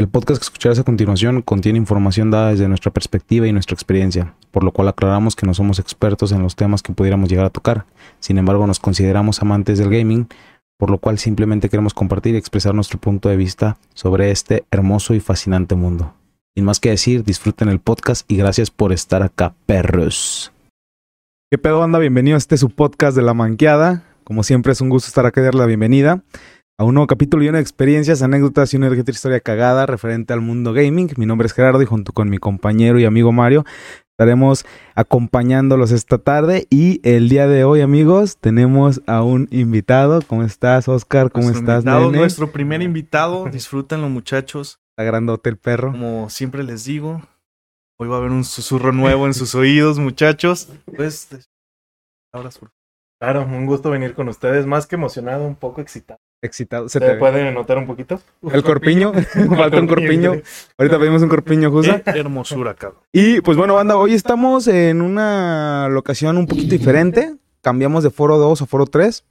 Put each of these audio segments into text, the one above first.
El podcast que escucharás a continuación contiene información dada desde nuestra perspectiva y nuestra experiencia, por lo cual aclaramos que no somos expertos en los temas que pudiéramos llegar a tocar. Sin embargo, nos consideramos amantes del gaming, por lo cual simplemente queremos compartir y expresar nuestro punto de vista sobre este hermoso y fascinante mundo. Sin más que decir, disfruten el podcast y gracias por estar acá, perros. ¿Qué pedo, anda? Bienvenido a este su podcast de La Manqueada. Como siempre, es un gusto estar acá y dar la bienvenida a un nuevo capítulo lleno de experiencias, anécdotas y una historia cagada referente al mundo gaming. Mi nombre es Gerardo y junto con mi compañero y amigo Mario estaremos acompañándolos esta tarde y el día de hoy, amigos, tenemos a un invitado. ¿Cómo estás, Oscar? ¿Cómo nuestro estás, invitado, Nuestro primer invitado. Disfrútenlo, muchachos. Está grandote el perro. Como siempre les digo, hoy va a haber un susurro nuevo en sus oídos, muchachos. Pues, ahora Claro, un gusto venir con ustedes. Más que emocionado, un poco excitado excitado. ¿Se, te puede notar un poquito? El corpiño, falta un corpiño. Ahorita pedimos un corpiño, Jusa. hermosura, cabrón. Y pues bueno, banda, hoy estamos en una locación un poquito diferente. Cambiamos de foro 2 a foro 3.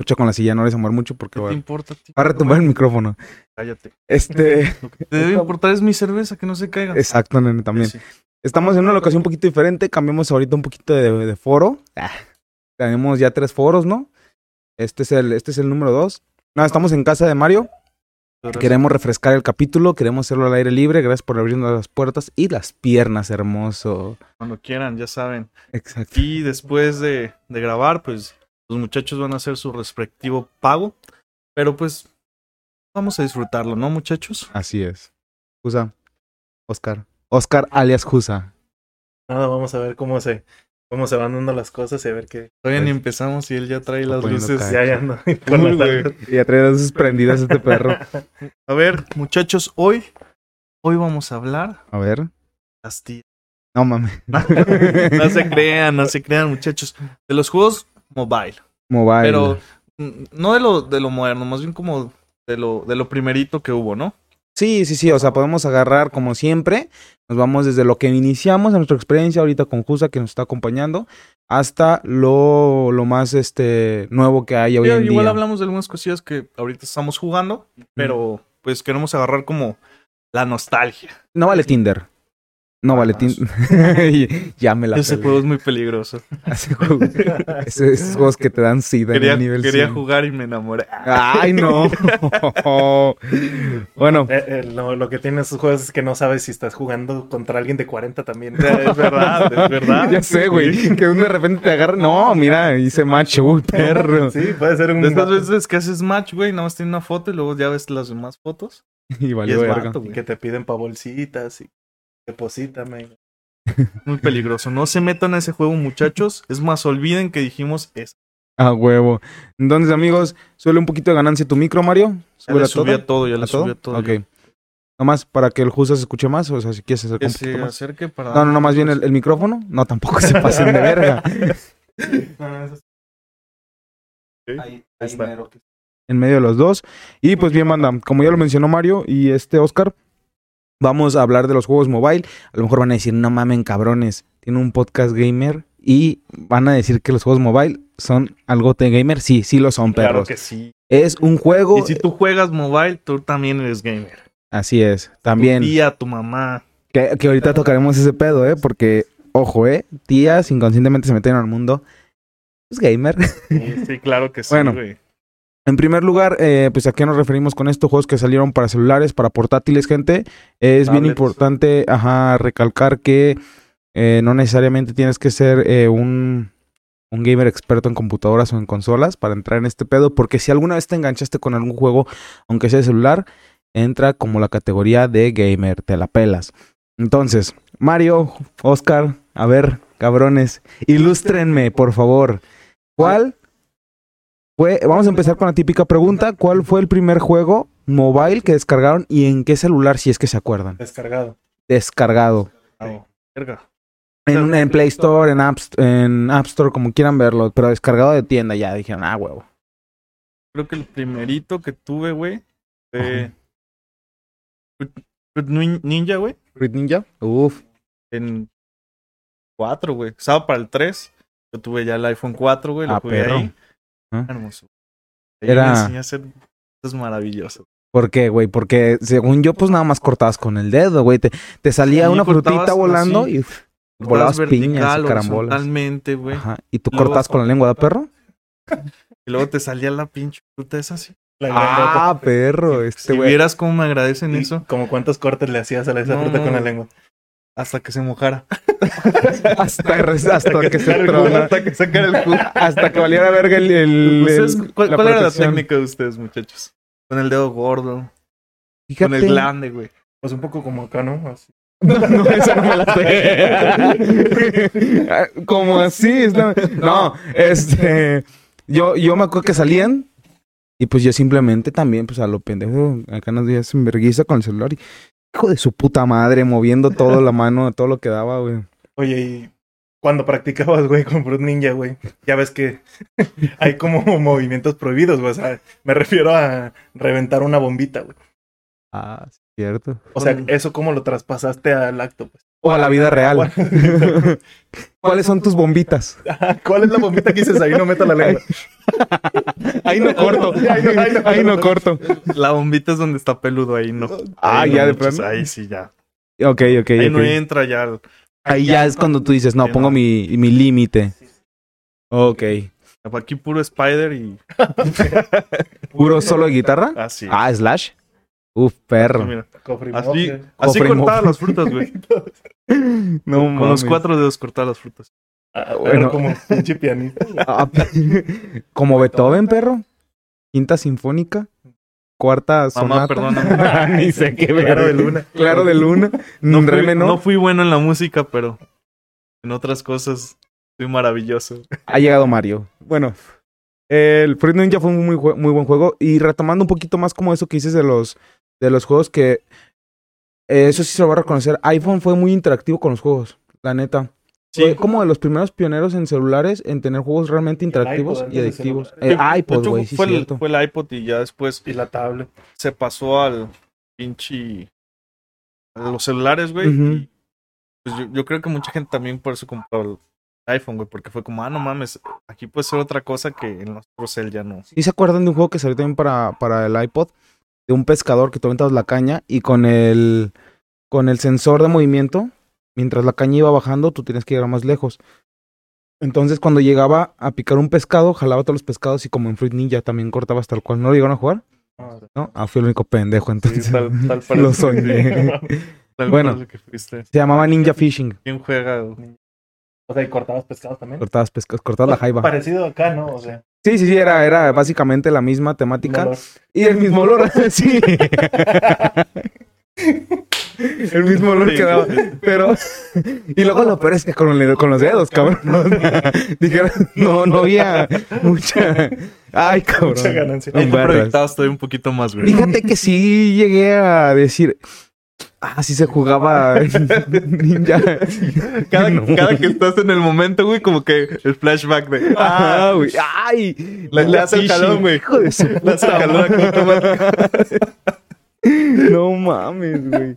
Escucha con la silla, no les amor mucho porque ¿Qué te importa? Tío? Va a retumbar el micrófono. Cállate. Este. Lo que te debe importar es mi cerveza, que no se caiga. Exacto, nene, también. Estamos en una locación un poquito diferente. Cambiamos ahorita un poquito de, foro. Ah, tenemos ya tres foros, ¿no? Este es el, este es el número 2. No, estamos en casa de Mario. Queremos refrescar el capítulo, queremos hacerlo al aire libre. Gracias por abrirnos las puertas y las piernas, hermoso. Cuando quieran, ya saben. Exacto. Y después de, de grabar, pues los muchachos van a hacer su respectivo pago. Pero pues vamos a disfrutarlo, ¿no, muchachos? Así es. Jusa. Oscar. Oscar alias Jusa. Nada, vamos a ver cómo se, cómo se van dando las cosas y a ver qué. Todavía ni empezamos y él ya trae las luces. Ya, ya no. ya trae las luces prendidas este perro. A ver, muchachos, hoy, hoy vamos a hablar. A ver. Las No mames. no se crean, no se crean, muchachos. De los juegos mobile. Mobile. Pero no de lo, de lo moderno, más bien como de lo, de lo primerito que hubo, ¿no? Sí, sí, sí, o sea, podemos agarrar como siempre, nos vamos desde lo que iniciamos en nuestra experiencia ahorita con Jusa que nos está acompañando hasta lo, lo más este nuevo que hay hoy en día. Igual hablamos de algunas cosillas que ahorita estamos jugando, pero pues queremos agarrar como la nostalgia. No vale Tinder. No, Valentín. ya me la Ese juego es muy peligroso. Ese juego, esos juegos que te dan sida quería, en el nivel Quería jugar y me enamoré. Ay, no. bueno. Eh, eh, lo, que tiene esos juegos es que no sabes si estás jugando contra alguien de 40 también. es verdad, es verdad. ya sé, güey. Que uno de repente te agarra. No, mira, hice match, uy, perro. Sí, puede ser un. De estas veces que haces match, güey, nada más tiene una foto y luego ya ves las demás fotos. Y valió y que te piden pa' bolsitas y Deposítame. Muy peligroso. No se metan a ese juego, muchachos. Es más, olviden que dijimos eso. A huevo. Entonces, amigos, suele un poquito de ganancia tu micro, Mario. Ya le subí a todo, ya le subí a todo. Ok. Nomás para que el Jusa se escuche más, o sea, si quieres hacer un se más. acerque para... No, no, no, más bien el, micrófono. No, tampoco se pasen de verga. ahí, ahí en medio de los dos. Y pues bien, manda, como ya lo mencionó Mario y este Oscar, Vamos a hablar de los juegos mobile. A lo mejor van a decir, no mamen cabrones, tiene un podcast gamer y van a decir que los juegos mobile son algo de gamer. Sí, sí lo son, perros. Claro que sí. Es un juego... Y si tú juegas mobile, tú también eres gamer. Así es, también. Tu tía, tu mamá. Que, que ahorita tocaremos ese pedo, ¿eh? Porque, ojo, ¿eh? Tías inconscientemente se meten al mundo. Es gamer. Sí, claro que sí, bueno, en primer lugar, eh, pues a qué nos referimos con estos juegos que salieron para celulares, para portátiles, gente. Es bien importante ajá, recalcar que eh, no necesariamente tienes que ser eh, un, un gamer experto en computadoras o en consolas para entrar en este pedo, porque si alguna vez te enganchaste con algún juego, aunque sea de celular, entra como la categoría de gamer, te la pelas. Entonces, Mario, Oscar, a ver, cabrones, ilústrenme, por favor. ¿Cuál vamos a empezar con la típica pregunta. ¿Cuál fue el primer juego mobile que descargaron y en qué celular, si es que se acuerdan? Descargado. Descargado. En, Play Store, en App, en App Store, como quieran verlo, pero descargado de tienda ya. Dijeron, ah, huevo. Creo que el primerito que tuve, güey, fue... Ninja, güey. Fruit Ninja. Uf. En 4, güey. Estaba para el 3. Yo tuve ya el iPhone 4, güey. Lo ah, jugué ahí. Hermoso. Era... me a hacer cosas maravillosas. ¿Por qué, güey? Porque según yo, pues nada más cortabas con el dedo, güey. Te, te salía Sí, una frutita volando así. y uf, volabas piñas y carambolas. horizontalmente, güey. Ajá. Y tú Luego- cortabas con la lengua, ¿da perro? Y luego te salía la pinche fruta esa así. Ah, perro, este Si güey. vieras cómo me agradecen eso, Como cuántos cortes le hacías a esa No, fruta no, con la lengua. Hasta que se mojara. hasta, hasta que se sacara el trona. jugo. hasta que sacara el jugo. Hasta que valiera verga el. el- ¿Ustedes el- ¿Cuál, cuál era la técnica de ustedes, muchachos? Con el dedo gordo, Fíjate. con el glande, güey. Pues un poco como acá, ¿no? Así. No, no, esa no me la sé. Como así. es la- No, este. Yo, yo me acuerdo que salían. Y pues yo simplemente también, pues a lo pendejo, acá nos días en vergüenza con el celular y hijo de su puta madre, moviendo todo la mano, todo lo que daba, güey. Oye, y cuando practicabas, güey, con Fruit Ninja, güey, ya ves que hay como movimientos prohibidos, güey. O sea, me refiero a reventar una bombita, güey. Ah, cierto. O sea, eso cómo lo traspasaste al acto, pues. O a la vida real. ¿Cuáles son tus bombitas? ¿Cuál es la bombita que dices ahí? No meto la lengua. Ahí no corto. Ahí no- ahí no- Ahí no corto. La bombita es donde está peludo, ahí no. Ah, Ahí ya no, de plano. Ahí sí, ya. Ok, ok, Ahí no entra ya. el- Ahí ya es cuando tú dices, no, Sí, pongo no. mi, mi límite. Ok. Aquí puro Spider y ¿Puro solo de guitarra? así. Ah, Slash. Uf, perro. Mira, Cofre así, así las frutas, güey. No Con los cuatro dedos cortaba las frutas. Ah, Bueno. como pinche pianista. Ah, Como Beethoven, perro. Quinta sinfónica. Cuarta Mamá, sonata. perdóname. Ni sé qué Claro de luna. Claro de luna. No Re fui, menor. no fui bueno en la música, pero en otras cosas soy maravilloso. Ha llegado Mario. Bueno, el Fruit Ninja fue un muy, muy buen juego. Y retomando un poquito más como eso que dices de los, de los juegos que... eh, eso sí se lo va a reconocer. iPhone fue muy interactivo con los juegos, la neta. Fue como de los primeros pioneros en celulares en tener juegos realmente interactivos iPod y adictivos. celular. El iPod, hecho, güey, sí, fue, el, fue el iPod y ya después Y la tablet. se pasó al pinche... a los celulares, güey. Y, pues yo, yo creo que mucha gente también por eso compró el iPhone, güey, porque fue como, ah, no mames, aquí puede ser otra cosa que en los otros cel ya no. ¿Sí se acuerdan de un juego que salió también para, para el iPod? De un pescador que tú aventabas la caña y con el, con el sensor de movimiento, mientras la caña iba bajando, tú tienes que llegar más lejos. Entonces, cuando llegaba a picar un pescado, jalaba todos los pescados y como en Fruit Ninja también cortabas tal cual. ¿No lo llegaron a jugar? Ah, ¿No? Ah, fui el único pendejo, sí, entonces. tal, lo soñé. Tal Bueno. que. Se llamaba Ninja Fishing. ¿Quién juega? O sea, y cortabas pescados también. Cortabas pescados, cortabas la jaiba. Parecido acá, ¿no? O sea, Sí, sí, sí, era, era básicamente la misma temática. olor. Y el mismo olor, sí. el mismo olor que daba. Pero. Y luego lo peor es que con, el- con los dedos, cabrón. Dijeron, no, no había mucha. Ay, cabrón. Mucha ganancia. Ahí te proyectabas todavía un poquito más, güey. Fíjate que sí llegué a decir. Ah, sí se jugaba ninja. Cada, No. cada que estás en el momento, güey, como que el flashback de. Ah, güey. Ay. Le- le hace el jalón, güey. Hijo de su Le hace el puta jalón. No mames, güey.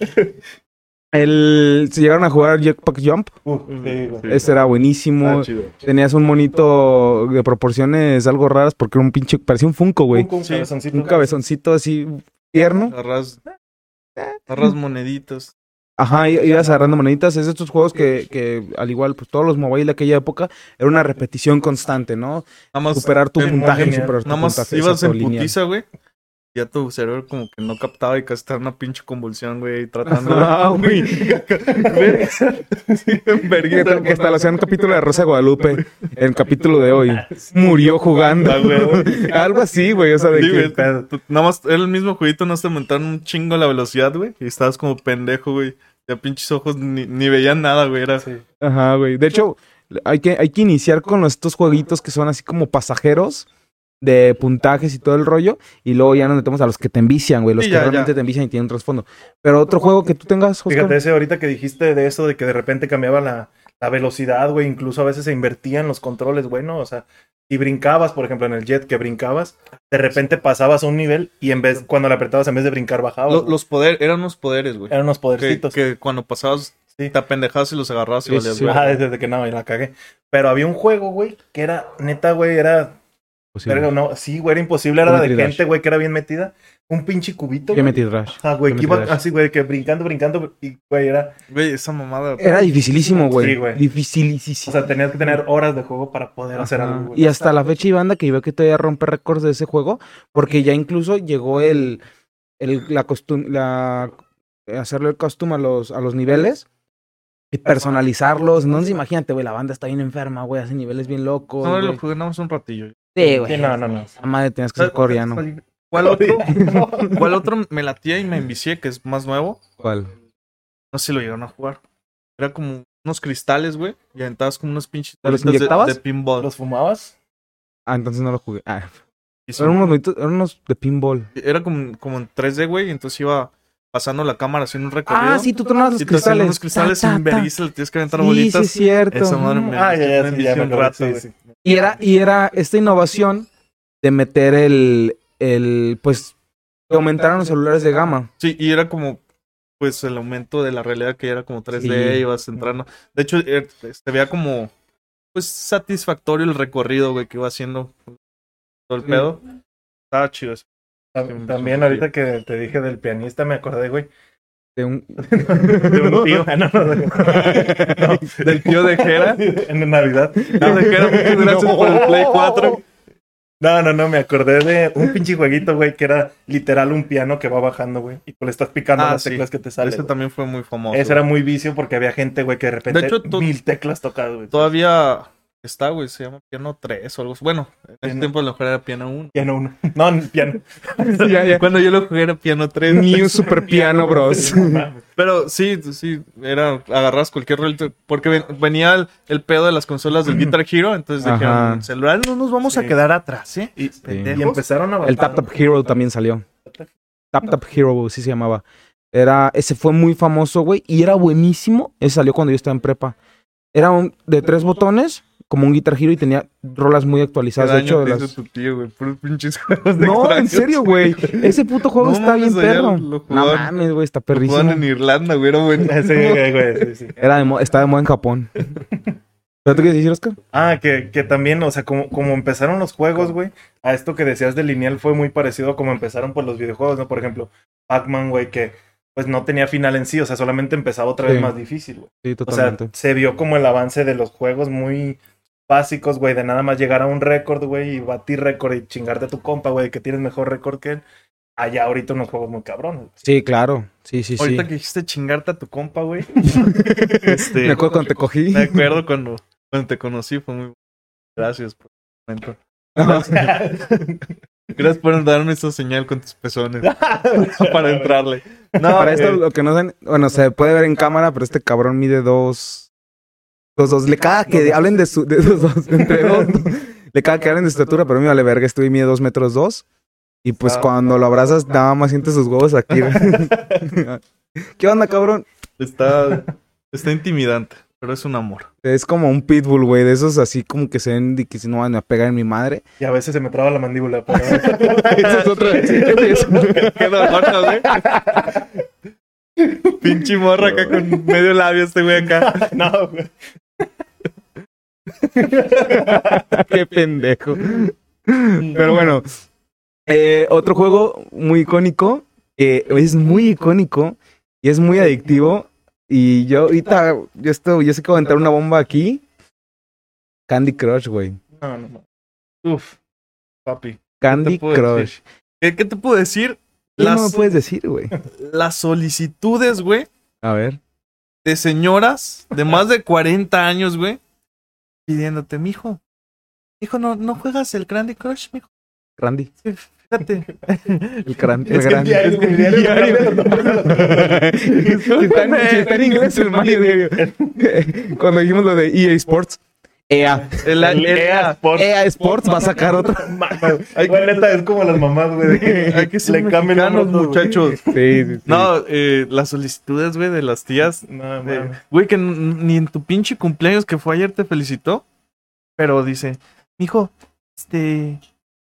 El, se llegaron a jugar Jetpack Jump. Uf, sí. Este era buenísimo. Ah, chido. Tenías un monito de proporciones algo raras porque era un pinche. Parecía un Funko, güey. Un, un Sí. cabezoncito. Un cabezoncito así tierno. Agarras, agarras moneditas. Ajá, ibas agarrando moneditas. Es de estos juegos que, que, al igual, pues todos los mobile de aquella época, era una repetición constante, ¿no? Nada más, Superar tu puntaje, superar tu nada más puntaje. ibas en putiza, güey. Ya tu cerebro como que no captaba y casi estaba en una pinche convulsión, güey, tratando Ah, güey. Que, hasta lo hacían un capítulo de Rosa de Guadalupe, el capítulo de hoy. Murió jugando. Ah. Algo así, güey. O sea, de Sí, que. güey, nada más era el mismo jueguito, no te aumentaron un chingo la velocidad, güey. Y estabas como pendejo, güey. Ya pinches ojos ni, ni veían nada, güey. Era Sí. Ajá, güey. De hecho, hay que, hay que iniciar con estos jueguitos que son así como pasajeros de puntajes y todo el rollo. Y luego ya nos metemos a los que te envician, güey. Los Sí, que ya, realmente ya. te envician y tienen un trasfondo. Pero otro juego que tú tengas, Oscar. Fíjate, ese ahorita que dijiste de eso, de que de repente cambiaba la, la velocidad, güey, incluso a veces se invertían los controles, bueno, o sea, si brincabas, por ejemplo, en el jet que brincabas, de repente pasabas a un nivel y en vez, cuando le apretabas, en vez de brincar, bajabas. Lo- güey. los poderes, eran unos poderes, güey. Eran unos podercitos. que cuando pasabas, Sí. te apendejabas y los agarrabas y Sí, valías, sí. güey. Ah, desde que no, ya la cagué. Pero había un juego, güey, que era, neta, güey, era. Pero no, sí, güey, era imposible. Era la de Dash. gente, güey, que era bien metida. Un pinche cubito. güey. Geometry Dash. Ajá, güey, que iba Dash. así, güey, que brincando, brincando. Y, güey, era. Güey, esa mamada. Era dificilísimo, güey. Sí, güey. Dificilísimo. O sea, tenías que tener horas de juego para poder hacer algo, güey. Y hasta la fecha, Ivanda, que yo veo que todavía rompe récords de ese juego, porque ya incluso llegó el, el la costum la hacerle el costume a los, a los niveles y personalizarlos. Entonces, imagínate, güey, la banda está bien enferma, güey, hace niveles bien locos. No, lo jugué nada más un ratillo. Sí, güey. Sí, no, no, no. La madre tenías que ser coreano. ¿Cuál otro? ¿Cuál otro me latía y me envicié, que es más nuevo? ¿Cuál? No sé si lo llegaron a jugar. Era como unos cristales, güey. Y aventabas como unos pinches ¿Los de- inyectabas? De, pinball. ¿Los fumabas? Ah, entonces no lo jugué. Ah, eran unos bonitos, eran unos de pinball. Era como, como en 3D, güey. Y entonces iba pasando la cámara haciendo un recorrido. Ah, sí, tú tronabas los hacían cristales. unos cristales Ta, ta, sin ta. vergüenza, le tienes que aventar Sí, sí, bolitas. es cierto. Esa madre me, Ah, ya, ya, me sí, ya envició me rato, sí, sí. Y era, y era esta innovación de meter el, el, pues, que aumentaron los celulares de gama. Sí, y era como, pues, el aumento de la realidad que era como 3D, Sí. ibas entrando. De hecho, eh, se veía como, pues, satisfactorio el recorrido, güey, que iba haciendo todo el Sí. pedo. Estaba chido eso. También ahorita que te dije del pianista me acordé, güey. De un... De un tío. No, no, no. No, Del tío de Jera. en Navidad. Tío de Jera, muchas gracias por el Play 4. No, no, no, me acordé de un pinche jueguito, güey, que era literal un piano que va bajando, güey. Y tú le estás picando Ah, las sí. teclas que te salen. Ese también fue muy famoso. Ese era muy vicio porque había gente, güey, que de repente De hecho, mil teclas tocadas, güey. Todavía está, güey, se llama Piano 3 o algo así. Bueno, en ese Piano- tiempo lo jugué era Piano 1. Piano uno. No, no, piano. ya, ya. Cuando yo lo jugué era Piano 3. New Super Piano Bros. Pero sí, sí, era agarras cualquier rolito. Porque ven- venía el, el pedo de las consolas del Guitar Hero. Entonces Ajá. dijeron, celular no nos vamos a Sí. quedar atrás, ¿eh? Y, Pendejos. y empezaron a El Tap Tap Hero también salió. Tap Tap Hero, sí se llamaba. Era, ese fue muy famoso, güey, y era buenísimo. Ese salió cuando yo estaba en prepa. Era un, de tres botones, como un Guitar Hero, y tenía rolas muy ¿Qué actualizadas. De daño hecho, te las- hizo tu tío, güey? Puros pinches juegos de No, en serio, güey. Ese puto juego No está bien perro. lo No mames, güey, está Lo perrísimo. en Irlanda, güey, era bueno. Sí, güey, sí, sí. Era de mo- está de moda en Japón. ¿Pero tú qué decir, Oscar? Ah, que, que también, o sea, como, como empezaron los juegos, güey, a esto que decías de lineal fue muy parecido a como empezaron pues los videojuegos, ¿no? Por ejemplo, Pac-Man, güey, que pues no tenía final en sí, o sea, solamente empezaba otra vez Sí. más difícil, güey. Sí, O sea, totalmente. se vio como el avance de los juegos muy básicos, güey, de nada más llegar a un récord, güey, y batir récord y chingarte a tu compa, güey, que tienes mejor récord que él. Allá ahorita unos juegos muy cabrones. sí, claro. Sí, sí, sí. Ahorita que dijiste chingarte a tu compa, güey. este, Me acuerdo cuando te cogí. Me acuerdo cuando, cuando te conocí, fue muy... Gracias por el momento. Gracias por darme esa señal con tus pezones para entrarle. No, Para esto, eh, lo que no saben, bueno, se puede ver en cámara, pero este cabrón mide dos. Dos, dos. Le caga que hablen de su. De dos, dos, entre dos. Le caga que hablen de su estatura, pero a mí vale verga. Estoy mide dos metros dos. Y pues Ah. cuando lo abrazas, nada más sientes sus huevos aquí. ¿Qué onda, cabrón? está, está intimidante, pero es un amor. Es como un pitbull, güey, de esos así como que se ven de que si no van a pegar en mi madre. Y a veces se me traba la mandíbula. Pero... Ese es Qué dolor, ¿no, güey? Pinche morra acá con medio labio este güey acá. no, güey. Qué pendejo. Pero bueno, eh, otro juego muy icónico, que es muy icónico y es muy adictivo. Y yo ahorita, yo, estoy, yo sé que voy a entrar una bomba aquí. Candy Crush, güey. No, no, no. Uf, papi. Candy Crush. ¿Qué, qué te puedo decir? ¿Qué no me Las, puedes decir, güey? las solicitudes, güey, A ver. de señoras de más de 40 años, güey, pidiéndote, mijo. Hijo, no, no juegas el Candy Crush, mijo. Randy. Sí, Fíjate. El, el Es que diario, güey, el diario. Si está, en, si está en inglés el Mario. Cuando dijimos lo de EA Sports. EA. El, el- EA Sports. EA Sports va a sacar otro. Ay, güey, neta, es como las mamás, güey. de que Hay que ser le cambian güey. muchachos. Sí, sí, sí. No, eh, las solicitudes, güey, de las tías. No, de-. Güey, que ni en tu pinche cumpleaños que fue ayer te felicitó. Pero dice, mijo, este.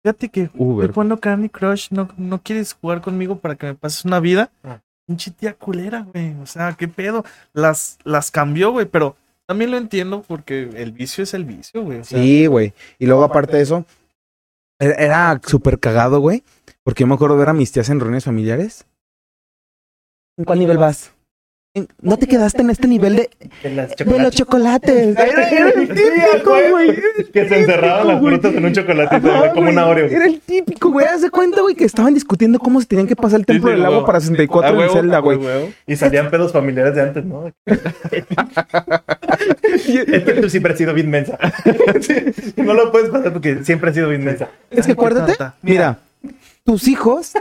Fíjate que Uber. estoy jugando Candy Crush, no, no quieres jugar conmigo para que me pases una vida. Ah. Pinche tía culera, güey. O sea, qué pedo. Las, las cambió, güey, pero también lo entiendo porque el vicio es el vicio, güey. O sea, Sí, güey. Y luego, aparte de eso, Era, súper cagado, güey. Porque yo me acuerdo ver a mis tías en reuniones familiares. ¿En cuál nivel vas? ¿No te quedaste en este nivel de, de los chocolates. Era, era el típico, güey. Que se encerraban las frutas en un chocolatito, Ajá, como güey. una Oreo. Era el típico, güey. Haz de cuenta, güey, que estaban discutiendo cómo se tenían que pasar el templo Sí, sí, del agua para 64 A en huevo, Zelda, a güey. Y salían pedos familiares de antes, ¿no? Es que tú siempre has sido bien mensa. No lo puedes pasar porque siempre has sido bien mensa. Es que acuérdate, mira, tus hijos,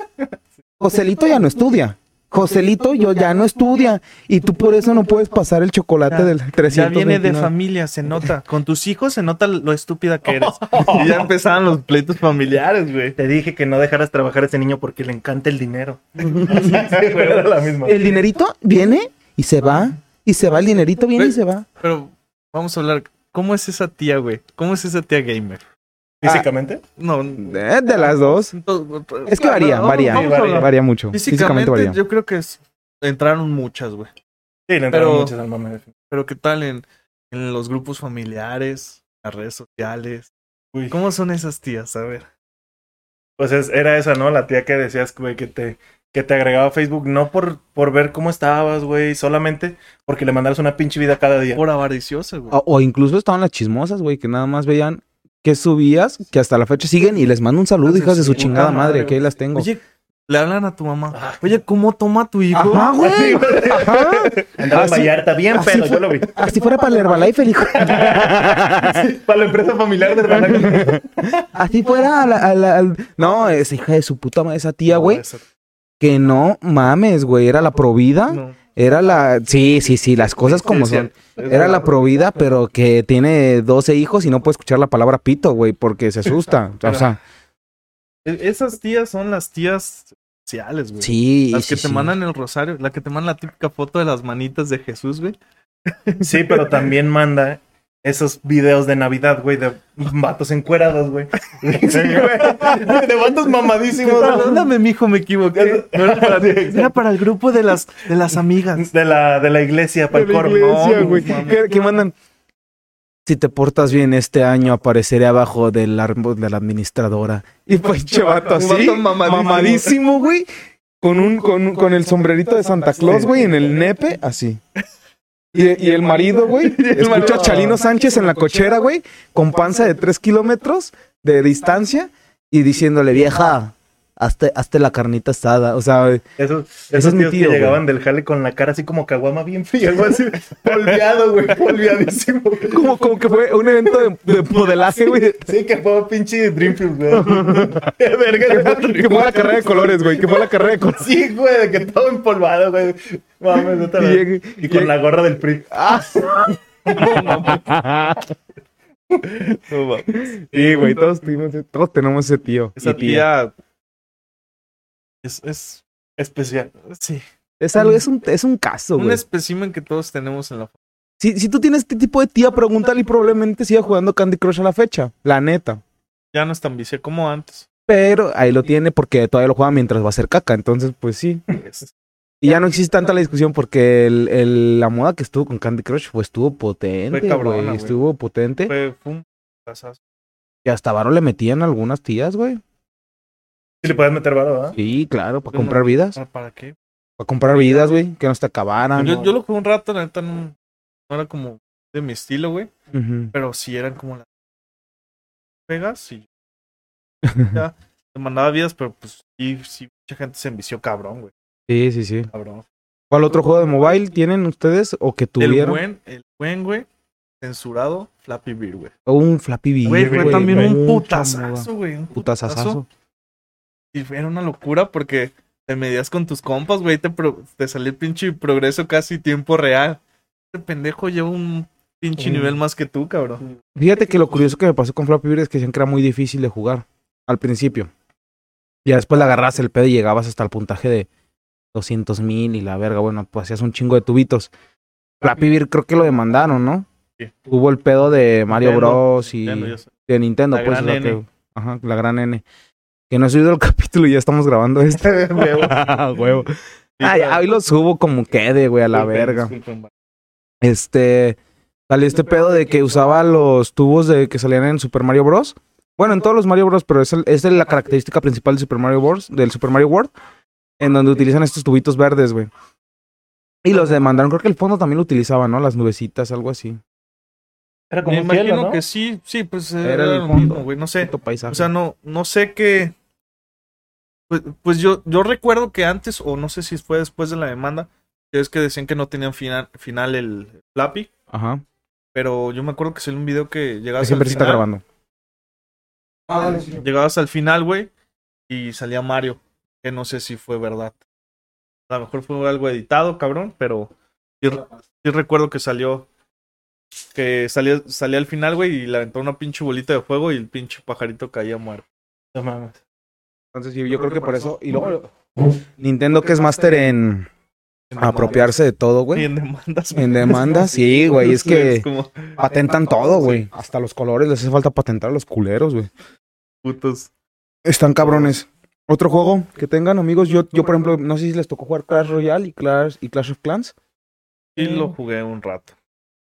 Joselito ya no estudia. Joselito yo ya no estudia. Y tú por eso no puedes pasar el chocolate Ya- del Ya 329. viene de familia, se nota. Con tus hijos se nota lo estúpida que eres. Y ya empezaban los pleitos familiares, güey. Te dije que no dejaras trabajar a ese niño porque le encanta el dinero. Sí, era la misma. El dinerito viene y se va. Y se va, el dinerito viene y se va. Pero vamos a hablar. ¿Cómo es esa tía, güey? ¿Cómo es esa tía gamer? Físicamente. No. Eh, de las dos. Es que varía, varía. varía. Varía mucho. Físicamente, Físicamente, varía. yo creo que es- entraron muchas, güey. Sí, le entraron Pero- muchas al mame. Pero ¿qué tal en, en los grupos familiares, las redes sociales? Uy. ¿Cómo son esas tías? A ver. Pues es- era esa, ¿no? La tía que decías, güey, que te, que te agregaba a Facebook, no por, por ver cómo estabas, güey, solamente porque le mandaras una pinche vida cada día. Por avariciosa, güey. O, o incluso estaban las chismosas, güey, que nada más veían que subías, que hasta la fecha siguen y les mando un saludo, hijas de su sí, chingada madre, madre, que ahí las tengo. Oye, le hablan a tu mamá. Oye, ¿cómo toma tu hijo? Ajá, güey. Sí. Ajá. Andaba en Así- Vallarta, bien fue. yo lo vi. Así fuera para el Herbalife, el hijo. Para la empresa familiar de Herbalife. Así fuera a la- a la- al- No, esa hija de su puta madre, esa tía, güey. No, esa- Que no mames, güey. Era la provida. no. Era la. Sí, sí, sí, las cosas como son. Era la provida, pero que tiene 12 hijos y no puede escuchar la palabra pito, güey, porque se asusta. O sea, E- Esas tías son las tías sociales, güey. sí. Las que sí, te sí. mandan el rosario, la que te mandan la típica foto de las manitas de Jesús, güey. Sí, pero también manda esos videos de Navidad, güey, de vatos encuerados, güey. Sí, güey. De vatos mamadísimos. güey. Perdóname, mijo, me equivoqué. No era para, era para el grupo de las, de las amigas. De la, de la iglesia, para el De la coro. iglesia, No, güey. no mames. que, que mandan. Si te portas bien este año, apareceré abajo del árbol de la administradora. Y pues, vato así, vato mamadísimo. mamadísimo, güey. Con un, con, un- con el sombrerito de Santa Claus, güey, en el nepe, así. Y, y el marido, güey, escucha a Chalino Sánchez en la cochera, güey, con panza de tres kilómetros de distancia y diciéndole, vieja, hazte, hazte la carnita asada. O sea, güey, Esos, esos tíos tío, que llegaban del jale con la cara así como caguama bien fría, algo así, polveado, güey, polveadísimo. güey. como, como que fue un evento de, de modelaje, güey. Sí, que fue pinche Dreamfield, güey. Qué verga. Que fue la carrera de colores, güey. Que fue la carrera de colores. Sí, güey, de que todo empolvado, güey. Mames, no te Y la- llegue- Y con la gorra del PRI. Sí, güey, todos, tuvimos- todos tenemos ese tío. Esa y tía. tía. Es, es. Especial. Sí. Es, algo, es, un, es un caso, Un güey. espécimen que todos tenemos en la Si, si tú tienes este tipo de tía, pregúntale y probablemente siga jugando Candy Crush a la fecha. La neta. Ya no es tan vicia como antes. Pero ahí lo tiene porque todavía lo juega mientras va a hacer caca. Entonces, pues sí. Y ya no existe tanta la discusión porque el, el- la moda que estuvo con Candy Crush pues estuvo potente, Fue cabrona, güey. güey. Estuvo potente. Fue, fue un. Y hasta varo le metían algunas tías, güey. Sí le puedes meter varo, ¿verdad? Sí, claro, para comprar vidas. ¿Para- ¿Para qué? Para comprar vidas, güey. Que no se te acabaran. Yo, yo lo jugué un rato, la neta no, no era como de mi estilo, güey. Pero sí eran como las pegas y ya te mandaba vidas, pero pues sí, sí, mucha gente se envició cabrón, güey. Sí, sí, sí. Cabrón. ¿Cuál otro juego de mobile tienen ustedes o que El tuvieron? buen, el buen, güey, censurado, Flappy Beer, güey. O un Flappy Bird, Güey, fue güey, también un putazazo, güey. Un Putazazazo. Y era una locura porque te medías con tus compas, güey, te, pro- te salía el pinche progreso casi tiempo real. Este pendejo lleva un pinche Mm. nivel más que tú, cabrón. Fíjate que lo curioso que me pasó con Flappy Bird es que decían que era muy difícil de jugar al principio. Y después le agarras el pedo y llegabas hasta el puntaje de 200 mil y la verga, bueno, pues hacías un chingo de tubitos. Flappy Bird creo que lo demandaron, ¿no? Sí. Hubo el pedo de Mario Nintendo, Bros. y Nintendo, de Nintendo, La pues. gran N. que- ajá, la gran N. Que no he subido el capítulo y ya estamos grabando esto. Huevo. Huevo. Ah, ya, hoy lo subo como quede, güey, a la verga. Este. Salió este pedo de que usaba los tubos de que salían en Super Mario Bros. Bueno, en todos los Mario Bros, pero es, el- es la característica principal del Super Mario Bros, del Super Mario World, en donde utilizan estos tubitos verdes, güey. Y los de mandaron, creo que el fondo también lo utilizaban, ¿no? Las nubecitas, algo así. Era como Me un imagino cielo, ¿no? que sí, sí, pues Era era, el lo fondo. mismo, güey. No sé. O sea, no, no sé qué. Pues, pues yo, yo recuerdo que antes, o no sé si fue después de la demanda, que es que decían que no tenían final, final el Flappy, Ajá. pero yo me acuerdo que salió un video que llegabas siempre al se está final, grabando. llegabas al final, güey, y salía Mario, que no sé si fue verdad. A lo mejor fue algo editado, cabrón, pero sí, sí recuerdo que salió, que salía, salía al final, güey, y le aventó una pinche bolita de fuego y el pinche pajarito caía muerto. No mames. Entonces, sí, yo creo que por eso. Y luego, Nintendo, que es máster en apropiarse de todo, Y güey. en demandas. En demandas, sí, güey. Es que como patentan todo, güey. Hasta los colores les hace falta patentar a los culeros, güey. putos. Están cabrones. Otro juego que tengan, amigos. Yo, yo por ejemplo, no sé si les tocó jugar Clash Royale y Clash, y Clash of Clans. Y lo jugué un rato.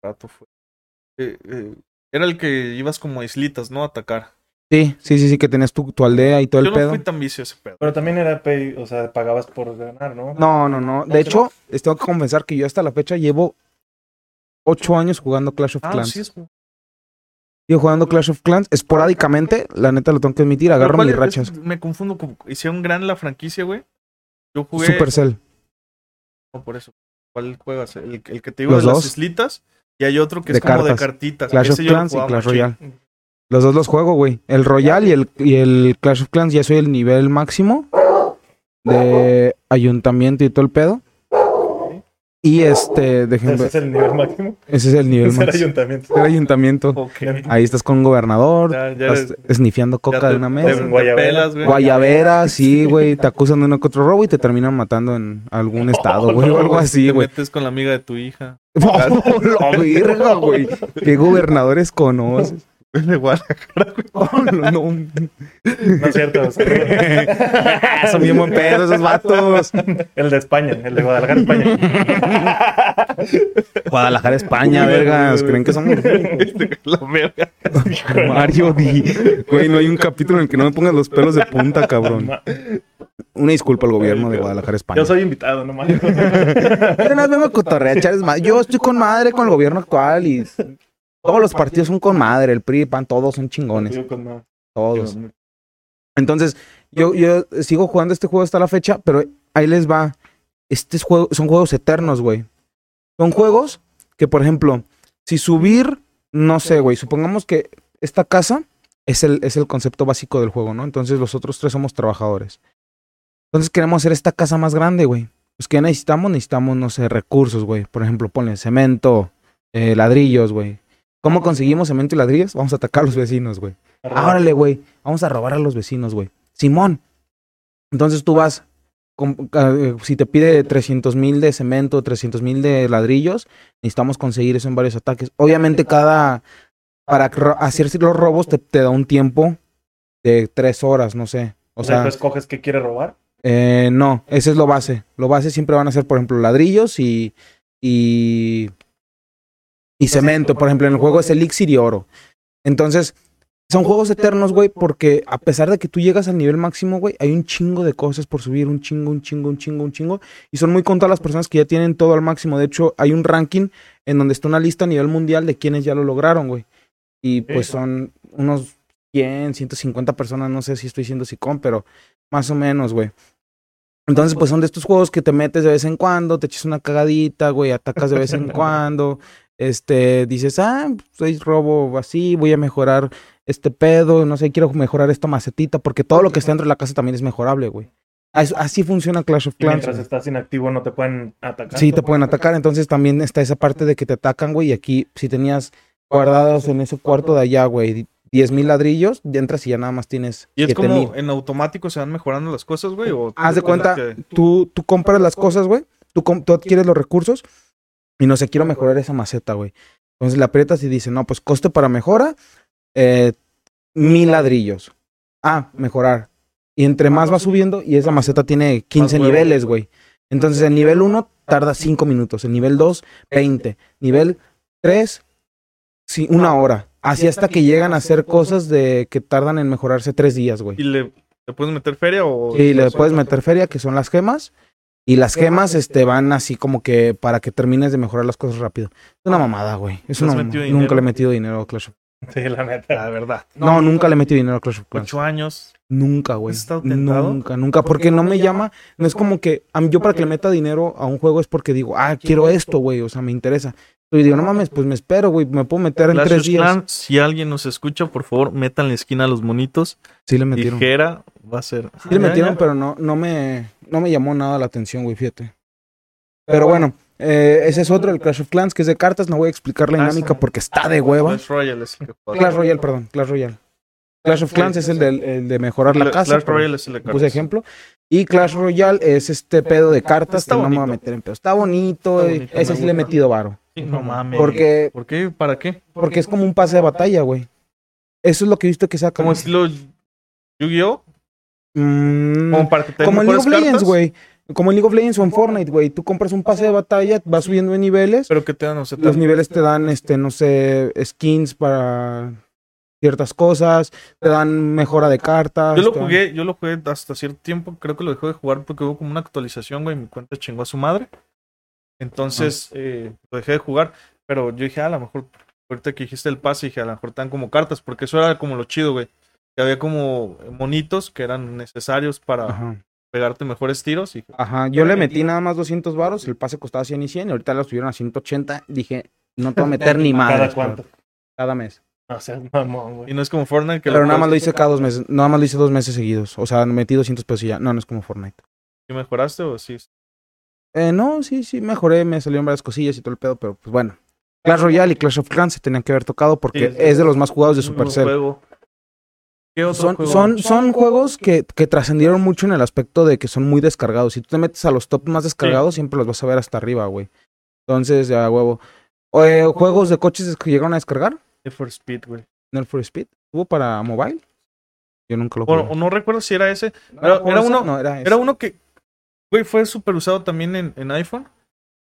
Un rato fue. Eh, eh, era el que ibas como a islitas, ¿no? A atacar. Sí, sí, sí, sí, que tenías tu, tu aldea y todo Yo el no pedo. fui tan vicio a ese pedo. Pero también era pay, o sea, pagabas por ganar, ¿no? No, no, no. De hecho, les tengo que confesar que yo hasta la fecha llevo ocho años jugando Clash of Ah, Clans. sí es. Yo jugando Clash of Clans esporádicamente, la neta lo tengo que admitir, agarro ¿Cuál mis es? rachas. Me confundo. como- Hicieron gran la franquicia, güey. Yo jugué. Supercell. No, por eso. ¿Cuál juegas? El, el que te digo Los de dos. las islitas. Y hay otro que De es como de cartas. cartitas. Clash of Ese yo lo Clans y jugaba Clash. Royale. Los dos los juego, güey. El Royale y el, y el Clash of Clans ya soy el nivel máximo de ayuntamiento y todo el pedo. Y este, déjenme Ese es el nivel máximo. Ese es el nivel máximo. ayuntamiento. El ayuntamiento. Ahí estás con un gobernador, Ya, ya estás eres- esnifiando ya coca te- de una te- mesa. te Guayabera. pelas, güey. Guayabera, sí, güey. Te acusan de uno que otro robo y te terminan matando en algún estado, güey. O algo así, Te güey. metes con la amiga de tu hija. Oh, la verga, güey. ¿Qué gobernadores conoces? De Guadalajara. Oh, no, no. No es cierto. Son bien buen pedo esos vatos. el de España, el de Guadalajara, España. Guadalajara, España, vergas. ¿Creen que somos La verga. Mario Di? Güey, no hay un capítulo en el que no me pongas los pelos de punta, cabrón. Una disculpa al gobierno de Guadalajara, España. Yo soy invitado, no mames. Yo más vengo a cotorrear. Yo estoy con madre con el gobierno actual y todos los partidos son con madre. El PRI, PAN, todos son chingones. Todos. Entonces, yo, yo sigo jugando este juego hasta la fecha, pero ahí les va. Estos juegos son juegos eternos, güey. Son juegos que, por ejemplo, si subir, no sé, güey, supongamos que esta casa es el, es el concepto básico del juego, ¿no? Entonces los otros tres somos trabajadores. Entonces queremos hacer esta casa más grande, güey. Pues ¿qué necesitamos? Necesitamos, no sé, recursos, güey. Por ejemplo, ponle cemento, eh, ladrillos, güey. ¿Cómo conseguimos cemento y ladrillos? Vamos a atacar a los vecinos, güey. Árale, güey. Vamos a robar a los vecinos, güey. Simón. Entonces tú vas. con- eh, si te pide 300 mil de cemento, 300 mil de ladrillos, necesitamos conseguir eso en varios ataques. Obviamente, cada. Para hacer los robos te, te da un tiempo de tres horas, no sé. O sea, tú escoges qué quieres robar. eh, no, ese es lo base. Lo base siempre van a ser, por ejemplo, ladrillos y. y. y cemento. Por ejemplo, en el juego es elixir y oro. Entonces, son juegos eternos, güey, porque a pesar de que tú llegas al nivel máximo, güey, hay un chingo de cosas por subir, un chingo, un chingo, un chingo, un chingo. Y son muy contadas las personas que ya tienen todo al máximo. De hecho, hay un ranking en donde está una lista a nivel mundial de quienes ya lo lograron, güey. Y pues son unos 100, 150 personas, no sé si estoy siendo sicón, pero más o menos, güey. Entonces, pues son de estos juegos que te metes de vez en cuando, te echas una cagadita, güey, atacas de vez en cuando, este, dices, ah, soy robo así, voy a mejorar este pedo, no sé, quiero mejorar esta macetita, porque todo lo que está dentro de la casa también es mejorable, güey. As- Así funciona Clash of Y Clans. mientras güey. estás inactivo no te pueden atacar. Sí, te pueden atacar, entonces también está esa parte de que te atacan, güey, y aquí si tenías guardados en ese cuarto de allá, güey, 10 mil ladrillos, entras y ya nada más tienes Y es 7 mil. como en automático se van mejorando las cosas, güey. O Haz de cuenta, que- tú, tú compras las cosas, güey. Tú, tú adquieres los recursos y no sé, quiero mejorar esa maceta, güey. Entonces le aprietas y dice, no, pues coste para mejora, eh, mil ladrillos. Ah, mejorar. Y entre más va subiendo y esa maceta tiene 15 huevos. niveles, güey. Entonces el nivel 1 tarda 5 minutos, el nivel 2, 20, nivel 3, sí, una hora. Así hasta que llegan a hacer cosas de que tardan en mejorarse tres días, güey. ¿Y le, le puedes meter feria o...? Y le puedes meter feria, que son las gemas. Y las gemas este, van así como que para que termines de mejorar las cosas rápido. Es una mamada, güey. Es ¿Le has una metido mamada. Nunca le he metido dinero a Clash of Sí, la neta. La verdad. No, nunca le he metido dinero a Clash of Clans. Ocho años. Nunca, güey. ¿Has estado tentado? Nunca, nunca. Porque no me llama. No es como que a mí, yo para que le meta dinero a un juego es porque digo, ah, quiero esto, güey. O sea, me interesa. Y digo, no mames, pues me espero, güey. Me puedo meter en tres días. Clans, si alguien nos escucha, por favor, metan la esquina a los monitos. Sí le metieron. Tijera va a ser. Sí le metieron, pero no, no me, no me llamó nada la atención, güey, fíjate. Pero bueno, eh, ese es otro, el Clash of Clans, que es de cartas. No voy a explicar la Ah, dinámica porque está de hueva. Clash Royale es el que. Clash Royale, perdón, Clash Royale. Clash of Clans es el de, el de mejorar la casa. Clash Royale es el de Puse cartas. ejemplo. Y Clash Royale es este pedo de cartas Está que no me voy a meter en pedo. Está bonito, Está y bonito, ese sí le he metido varo. Sí, No mames. Porque, ¿Por qué? ¿Para qué? porque es como un pase de batalla, güey. Eso es lo que he visto que sacan. Como estilo Yu-Gi-Oh? Mm, Como como en League of Legends, güey. Como en League of Legends o en Fortnite, güey. Tú compras un pase de batalla, vas subiendo de niveles. Pero que te dan, o sea, te Los niveles te dan, este, no sé, skins para ciertas cosas, te dan mejora de cartas. Yo lo jugué, yo lo jugué hasta cierto tiempo, creo que lo dejó de jugar porque hubo como una actualización, güey, mi cuenta chingó a su madre. Entonces, eh, lo dejé de jugar, pero yo dije, "Ah, a lo mejor, ahorita que dijiste el pase, dije, a lo mejor te dan como cartas, porque eso era como lo chido, güey. Que había como monitos que eran necesarios para Ajá. pegarte mejores tiros y Ajá, yo le metí nada más 200 varos, el pase costaba 100 y 100 y ahorita lo subieron a 180. Dije, no te voy a meter ni ¿Cada madre. cuánto? Cada mes. No seas mamón, Y güey. no es como Fortnite que Pero nada más lo hice cada dos meses, nada más lo hice dos meses seguidos. O sea, metí 200 pesos y ya. No, no es como Fortnite. ¿Sí mejoraste o sí? Eh, no, sí, sí, mejoré, me salieron varias cosillas y todo el pedo, pero pues bueno. Clash Royale y Clash of Clans se tenían que haber tocado porque Sí, sí. es de los más jugados de Supercell. juego. ¿Qué otro Son, juego? son, son juegos que, que trascendieron mucho en el aspecto de que son muy descargados. Si tú te metes a los top más descargados, siempre los vas a ver hasta arriba, güey. Entonces, ya, huevo. O, eh, juegos de coches que llegaron a descargar. Need for Speed, güey. Need for Speed. ¿Hubo para mobile? Yo nunca lo jugué. Bueno, no recuerdo si era ese. ¿No era- Forza? era uno- No, era, Era uno que, güey, fue súper usado también en, en iPhone.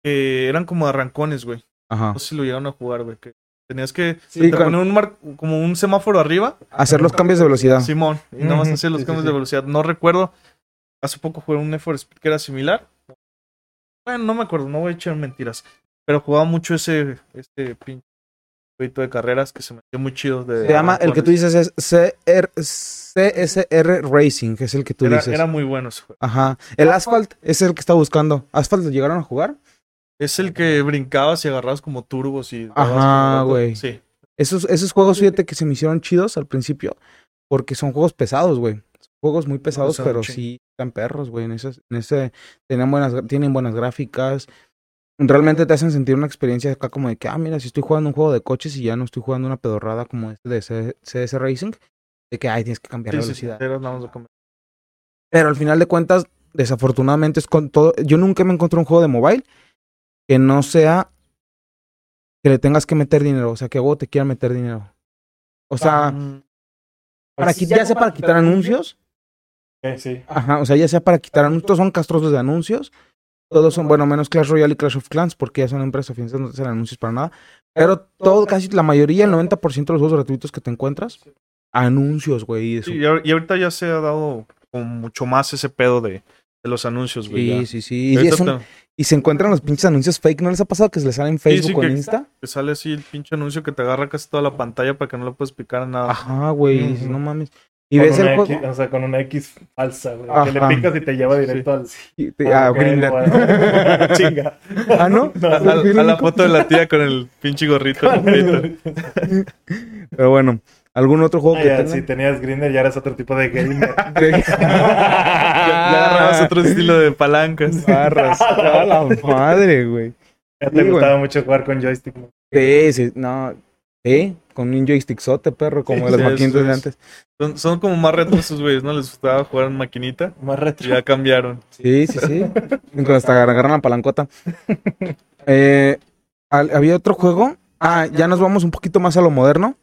Que eran como arrancones, güey. Ajá. No sé si lo llegaron a jugar, güey. Que tenías que Sí, te con- poner un mar- como un semáforo arriba. Hacer los cambios de velocidad. Simón. Y nada más hacer los sí, cambios sí. de velocidad. No recuerdo. Hace poco jugué un Need for Speed que era similar. Bueno, no me acuerdo, no voy a echar mentiras. Pero jugaba mucho ese, este pinche jueguito de carreras que se me muy chido. De, Se llama, el que tú dices es CR, CSR Racing, que es el que tú era, dices. era muy bueno ese juego. Ajá. El Asphalt es el que está buscando. ¿Asphalt lo llegaron a jugar? Es el que brincabas y agarrabas como turbos y. Ajá, güey. Sí. Esos, esos juegos, fíjate que se me hicieron chidos al principio, porque son juegos pesados, güey. Son Juegos muy pesados, pero sí están perros, güey. En, esas- en ese, tienen buenas, tienen buenas gráficas. Realmente te hacen sentir una experiencia acá como de que, ah, mira, si estoy jugando un juego de coches y ya no estoy jugando una pedorrada como este de C- CS Racing, de que, ay, tienes que cambiar Sí, la sí, sí, velocidad. Pero al final de cuentas, desafortunadamente es con todo. Yo nunca me encontré un juego de mobile que no sea que le tengas que meter dinero. O sea, que vos te quieran meter dinero. O sea, Mm, para qui- ya sea para quitar anuncios. Eh, sí. Ajá, o sea, ya sea para quitar anuncios. Son castrosos de anuncios. Todos son, bueno, menos Clash Royale y Clash of Clans, porque ya son empresas oficiales, no te hacen anuncios para nada. Pero todo, casi la mayoría, el 90% de los juegos gratuitos que te encuentras, anuncios, güey. y sí, ahorita ya se ha dado como mucho más ese pedo de, de los anuncios, güey. Sí, ya. sí, sí. Y, te- se encuentran los pinches anuncios fake. ¿No les ha pasado que se les sale en Facebook sí, o en Insta? te sale así el pinche anuncio que te agarra casi toda la pantalla para que no le puedes picar a nada. Ajá, güey. No mames. Y Con ves el juego. X, o sea, con una X falsa, güey. Ajá. Que le picas y te lleva directo al. y te- ah, Grindr. Chinga. Ah, ¿no? A, a- a la foto de la tía con el pinche gorrito. el. Pero bueno, ¿algún otro juego Ah, que ya, tengan? si tenías Grinder ya eras otro tipo de gamer. Ya, ya agarrabas otro estilo de palancas. Barras. A la madre, güey. Ya Sí, te güey. gustaba mucho jugar con joystick. ¿no? Sí, sí, no. Sí, con un joysticksote, perro, como de Sí, las maquinitas eso de es. antes. Son, son como más retos esos güeyes, ¿no? Les gustaba jugar en maquinita. Más retro. ya cambiaron. Sí, sí, sí. Hasta agarran la palancota. Eh, había otro juego. Ah, ya nos vamos un poquito más a lo moderno.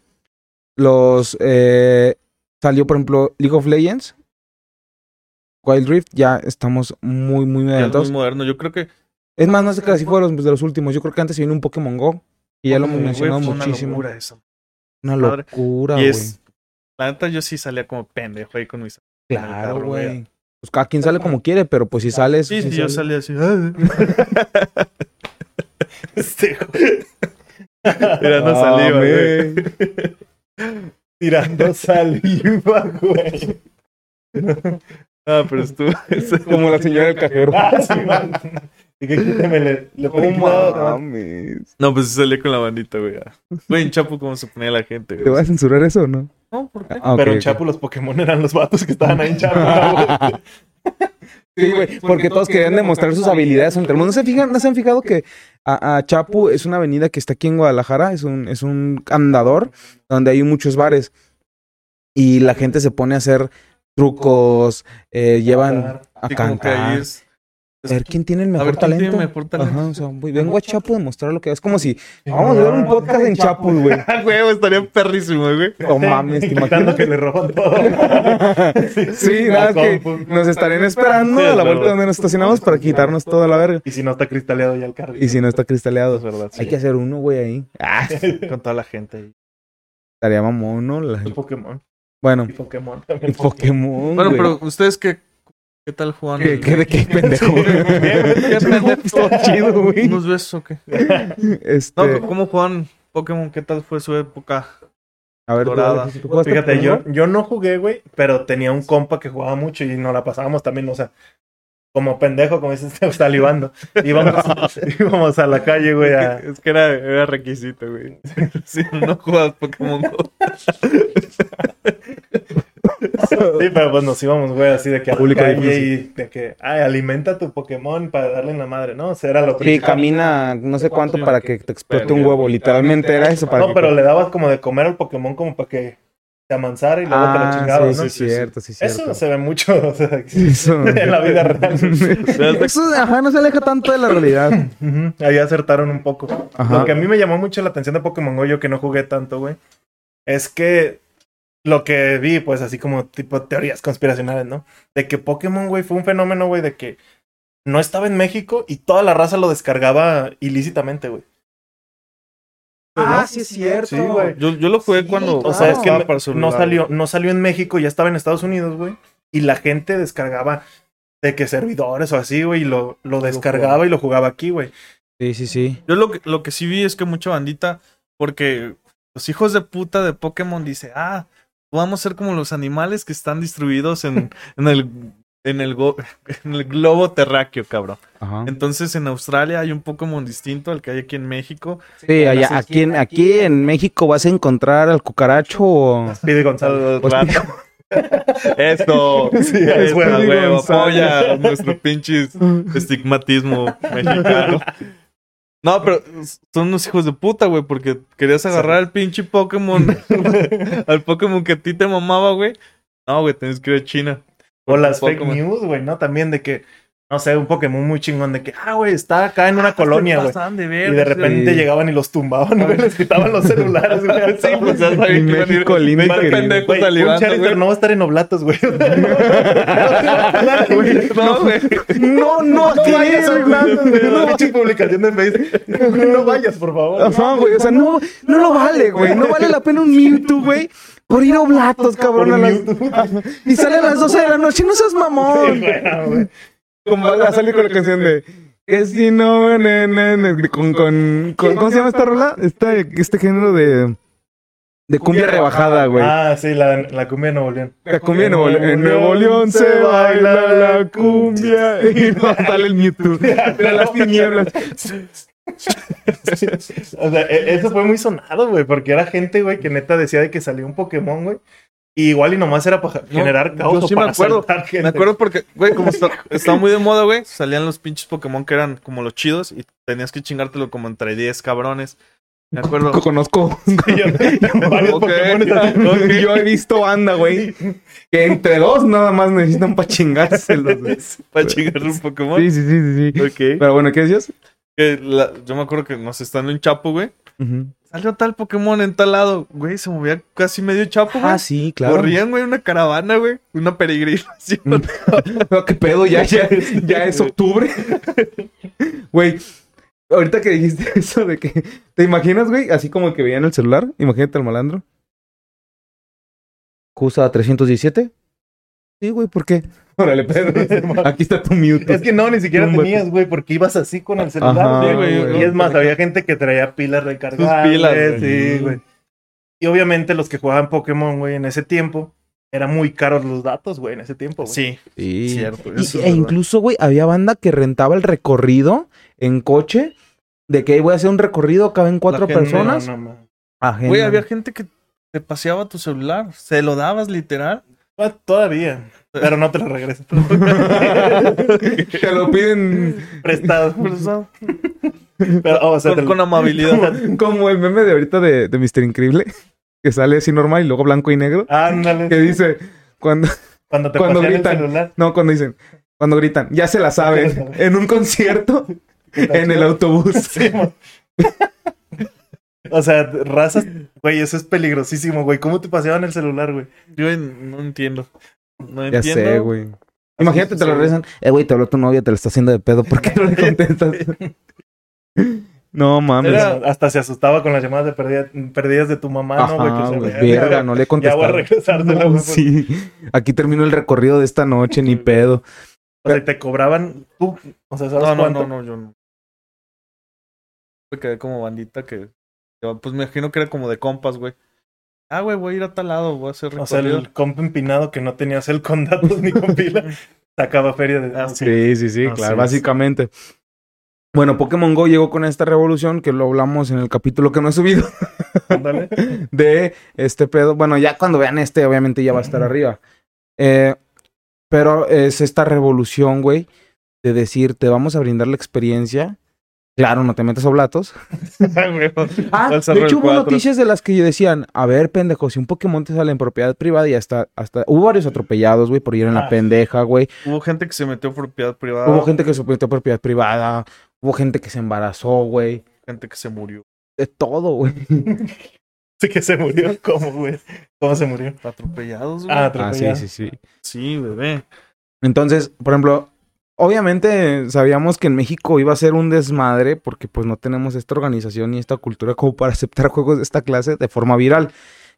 Los eh, salió, por ejemplo, League of Legends. Wild Rift, ya estamos muy, muy Ya es adelantados. muy moderno. Yo creo que Es más, no sé qué si fue de los, de los últimos. Yo creo que antes se vino un Pokémon Go. Y ya lo hemos mencionado fue una muchísimo. Una madre. locura, y güey. es. La neta, yo sí salía como pendejo ahí con mis. Claro, güey. Pues cada quien sale como quiere, pero pues si sales. Sí, si sí, yo salía así. Este, güey. Tirando Ah, saliva, güey. Tirando saliva, güey. Ah, pero estuvo. Como la señora del cajero. Sí. Y que quíteme, le, cuidado, mames. No, pues sí salía con la bandita, güey. Güey, en Chapo, ¿cómo se ponía la gente, ¿Te vas güey? a censurar eso o no? No, ¿por qué? Ah, Pero en ok. Chapu los Pokémon eran los vatos que estaban ahí en Chapu. güey. Sí, güey, porque todos querían demostrar sus habilidades ante el mundo. ¿No se, fijan, ¿No se han fijado que a, a Chapu es una avenida que está aquí en Guadalajara? Es un, es un andador donde hay muchos bares. Y la gente se pone a hacer trucos, eh, llevan a Sí, como que ahí cantar. es. A ver quién tiene el A mejor ver, ¿quién talento. tiene mejor talento? Ajá, o sea, güey, vengo a Chapu a demostrar lo que es. como si vamos a ver un podcast en Chapu, güey. Ah, güey, estaría perrísimo, güey. Oh mames, ¿te imaginas? que le roban todo. Sí, nada, es que nos estarían esperando Sí, a la vuelta donde nos estacionamos para quitarnos toda la verga. Y si no está cristaleado ya el carro. Y si no está cristaleado. Es verdad, sí. Hay que hacer uno, güey, ahí. Ah, Con toda la gente ahí. estaría mamón, ¿no? La El Pokémon. Bueno, Y Pokémon y también. Pokémon, Bueno, pero ustedes qué, qué tal juegan? ¿Qué, qué, de qué pendejo? ¿Qué pendejo? Chido, güey. ¿Unos besos o qué? Este, No, ¿cómo juegan Pokémon? ¿Qué tal fue su época? a ver, dorada. ¿tú- tú Fíjate, yo, yo no jugué, güey, pero tenía un compa que jugaba mucho y nos la pasábamos también, o sea, como pendejo, como dices, salivando. Íbamos, íbamos a la calle, güey, a... Es que era, era requisito, güey. Si no jugabas Pokémon Go. Sí, pero pues nos íbamos, güey, así de que a Público calle difícil. y de que, ay, alimenta tu Pokémon para darle en la madre, ¿no? O sea, era lo Sí, principal. camina no sé cuánto Sí. para que te explote un huevo. Literalmente era eso para No, que- pero le dabas como de comer al Pokémon como para que se amansara y luego te lo Ah, chingabas, sí, ¿no? sí, cierto, sí, cierto. Eso se ve mucho, o sea, Eso. en la vida real. Eso, ajá, no se aleja tanto de la realidad. Ujú, Ahí acertaron un poco. Ajá. Lo que a mí me llamó mucho la atención de Pokémon Go, yo que no jugué tanto, güey, es que lo que vi, pues así como tipo teorías conspiracionales, ¿no? De que Pokémon, güey, fue un fenómeno, güey, de que no estaba en México y toda la raza lo descargaba ilícitamente, güey. Ah, sí es cierto. Sí, güey. Yo, yo lo jugué Sí, cuando O sea, es que no salió, no salió en México, ya estaba en Estados Unidos, güey. Y la gente descargaba de que servidores o así, güey, y lo, lo descargaba y lo jugaba aquí, güey. Sí, sí, sí. Yo lo que, lo que sí vi es que mucha bandita, porque los hijos de puta de Pokémon dice, ah, vamos a ser como los animales que están distribuidos en, en el en el, go- en el globo terráqueo, cabrón. Ajá. Entonces en Australia hay un Pokémon distinto al que hay aquí en México. Sí, allá, aquí, en, aquí en México vas a encontrar al cucaracho o... Pide Gonzalo. Pues, Esto, Sí, es bueno. huevo, apoya nuestro pinche estigmatismo mexicano. No, pero son unos hijos de puta, güey, porque querías agarrar al pinche Pokémon, al Pokémon que a ti te mamaba, güey. No, güey, tienes que ir a China. O las fake news, güey, ¿no? También de que, no sé, un Pokémon muy chingón de que, ah, güey, está acá en una colonia, Se güey. pasaban de Y de repente sí. llegaban y los tumbaban, güey. Les quitaban los celulares, güey. Sí, pues ya sabía En que iban a ir México lindo y 20 querido. pendejos Güey, un salivando, Charizard güey. no va a estar en Oblatos, güey. No, güey. No, no, No vayas a Oblatos, güey. No, publicación de Facebook. No vayas, por favor. Ajá, güey. O sea, no, no lo vale, güey. No vale la pena un Mewtwo, güey. Por ir a Oblatos, cabrón. A un las-. Y sale a las 12 de la noche. No seas Sí, mamón. Como va a salir con la canción de. Que si no, ne, ne, ne, con, con, con- ¿Cómo se llama esta rola? Este, este género de. De cumbia rebajada, güey. Ah, sí, la, la cumbia de Nuevo León. La cumbia en Nuevo, en Nuevo León se baila la cumbia. Y no sale el Mewtwo. De las tinieblas. O sea, e- eso fue muy sonado, güey, porque era gente, güey, que neta decía de que salió un Pokémon, güey. Y igual y nomás era para No, generar yo caos o sí me para acuerdo. asaltar gente. Me acuerdo porque, güey, como está- estaba muy de moda, güey, salían los pinches Pokémon que eran como los chidos y tenías que chingártelo como entre 10 cabrones. Me acuerdo. Conozco. Yo- varios. Yo he visto banda, güey. Que entre dos nada más necesitan para chingárselos, güey. Para chingar un Pokémon. Sí, sí, sí, sí. Pero bueno, ¿qué decías? Que la- yo me acuerdo que nos estando en Chapo, güey. Salió tal Pokémon en tal lado. Güey, se movía casi medio Chapo, güey. Ah, sí, claro. Corrían, güey, una caravana, güey. Una peregrinación. Pero qué pedo, ya, ya, ya es octubre. Güey, Ahorita que dijiste eso de que. ¿Te imaginas, güey? Así como que veían el celular. Imagínate al malandro. ¿Cusa 317? Sí, güey, ¿por qué? Órale, Pedro. Aquí está tu mute. Es que no, ni siquiera tenías, güey, porque ibas así con el celular, Ajá, güey. güey. Y es más, había gente que traía pilas recargadas. pilas, güey, güey. Sí, güey. Y obviamente los que jugaban Pokémon, güey, en ese tiempo, eran muy caros los datos, güey, en ese tiempo, güey. Sí, Sí. cierto. Y- e incluso, güey, había banda que rentaba el recorrido en coche. De que "Ey, voy a hacer un recorrido, caben cuatro personas. No, no, no. Güey, había gente que te paseaba tu celular. Se lo dabas literal. Ah, Todavía. Pero no te lo regreso. Te lo piden Prestado. Con, Pero, o sea, lo- con amabilidad. como el meme de ahorita de, de Mr. Increíble. Que sale así normal y luego blanco y negro. Ándale. Que dice, cuando, Cuando te cuando gritan. el celular. no, cuando dicen, cuando gritan, ya se la saben, en un concierto, en el autobús. Sí, o sea, razas, güey, eso es peligrosísimo, güey. ¿Cómo te paseaban el celular, güey? Yo en- no entiendo. No Ya entiendo. sé, güey. Imagínate, te lo regresan. Eh, güey, te habló tu novia, te lo está haciendo de pedo. ¿Por qué no le contestas? no mames. Era- Hasta se asustaba con las llamadas de perdida- perdidas de tu mamá, ¿no, güey? Que Verga, no le he Ya voy a regresártela, No, güey. sí. Aquí termino el recorrido de esta noche, ni pedo. O sea, te cobraban tú. O sea, ¿sabes No, no, cuánto? no, no, yo no. Me quedé como bandita que. Pues me imagino que era como de compas, güey. Ah, güey, voy a ir a tal lado, voy a hacer O sea, recorrido. el compa empinado que no tenías el con datos ni con pila, sacaba feria de... Ah, Sí, sí, sí, Así claro, es. básicamente. Bueno, Pokémon Go llegó con esta revolución que lo hablamos en el capítulo que no he subido Ándale. de este pedo. Bueno, ya cuando vean este, obviamente ya va a estar arriba. Eh, pero es esta revolución, güey, de decir, te vamos a brindar la experiencia. Claro, no te metas oblatos. Ah, de hecho hubo 4. noticias de las que decían, a ver, pendejo, si un Pokémon te sale en propiedad privada y hasta, hasta... Hubo varios atropellados, güey, por ir en la Ah. pendeja, güey. Hubo gente que se metió en propiedad privada. Hubo gente que se metió a propiedad privada. Hubo gente que se embarazó, güey. gente que se murió. De todo, güey. Sí que se murió. ¿Cómo, güey? ¿Cómo se murió? Atropellados, güey. Ah, Ah, sí, sí, sí. sí, bebé. Entonces, por ejemplo, obviamente sabíamos que en México iba a ser un desmadre porque pues no tenemos esta organización ni esta cultura como para aceptar juegos de esta clase de forma viral.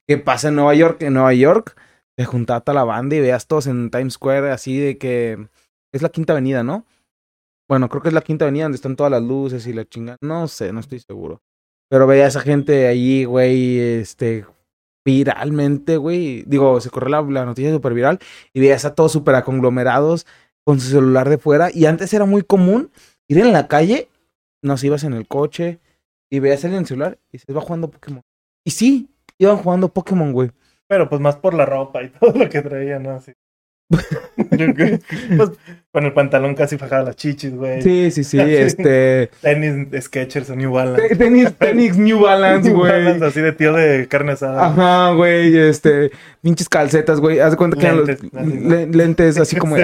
¿Qué pasa en Nueva York? En Nueva York te juntaba toda la banda y veas todos en Times Square así de que es la quinta avenida, ¿no? Bueno, creo que es la quinta avenida donde están todas las luces y la chinga. No sé, no estoy seguro. Pero veía a esa gente ahí, güey, este, viralmente, güey. Digo, se corrió la, noticia súper viral y veías a todos súper aconglomerados con su celular de fuera. Y antes era muy común ir en la calle, nos ibas en el coche y veías en el celular y se iba jugando Pokémon. Y sí, iban jugando Pokémon, güey. Pero pues más por la ropa y todo lo que traía, ¿no? Así. pues con el pantalón casi fajada las chichis, güey. Sí, sí, sí, este... Tenis Skechers o New Balance. te- Tenis, tenis New Balance, New güey. Balance, así de tío de carne asada. Ajá, güey, este, pinches calcetas, güey. Haz de cuenta que eran los Lentes, así, como Sí.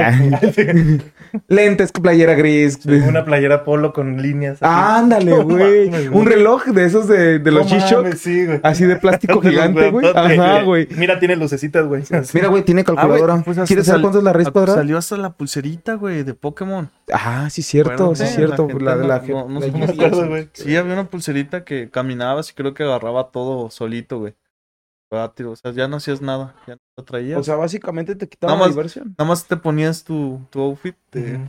lentes, playera gris. Una playera polo con líneas. así. Ándale, güey. Un reloj de esos de, de los G-Shock, mames, Sí, güey. así de plástico gigante, güey. Ajá, güey. Mira, tiene lucecitas, güey. Mira, güey, tiene calculadora. Ah, güey, pues ¿Quieres saber cuánto es la raíz Ah, cuadrada? Salió hasta la pulserita, güey, de Pokémon. Ah, sí, cierto, sí, Acuérdate, cierto. La de la, no- no- la no acuerdo, güey. Sí, había una pulserita que caminabas y creo que agarraba todo solito, güey. Ah, O sea, ya no hacías nada, ya no lo traías. O sea, básicamente te quitaba Nada la diversión. Nada más te ponías tu, tu outfit de,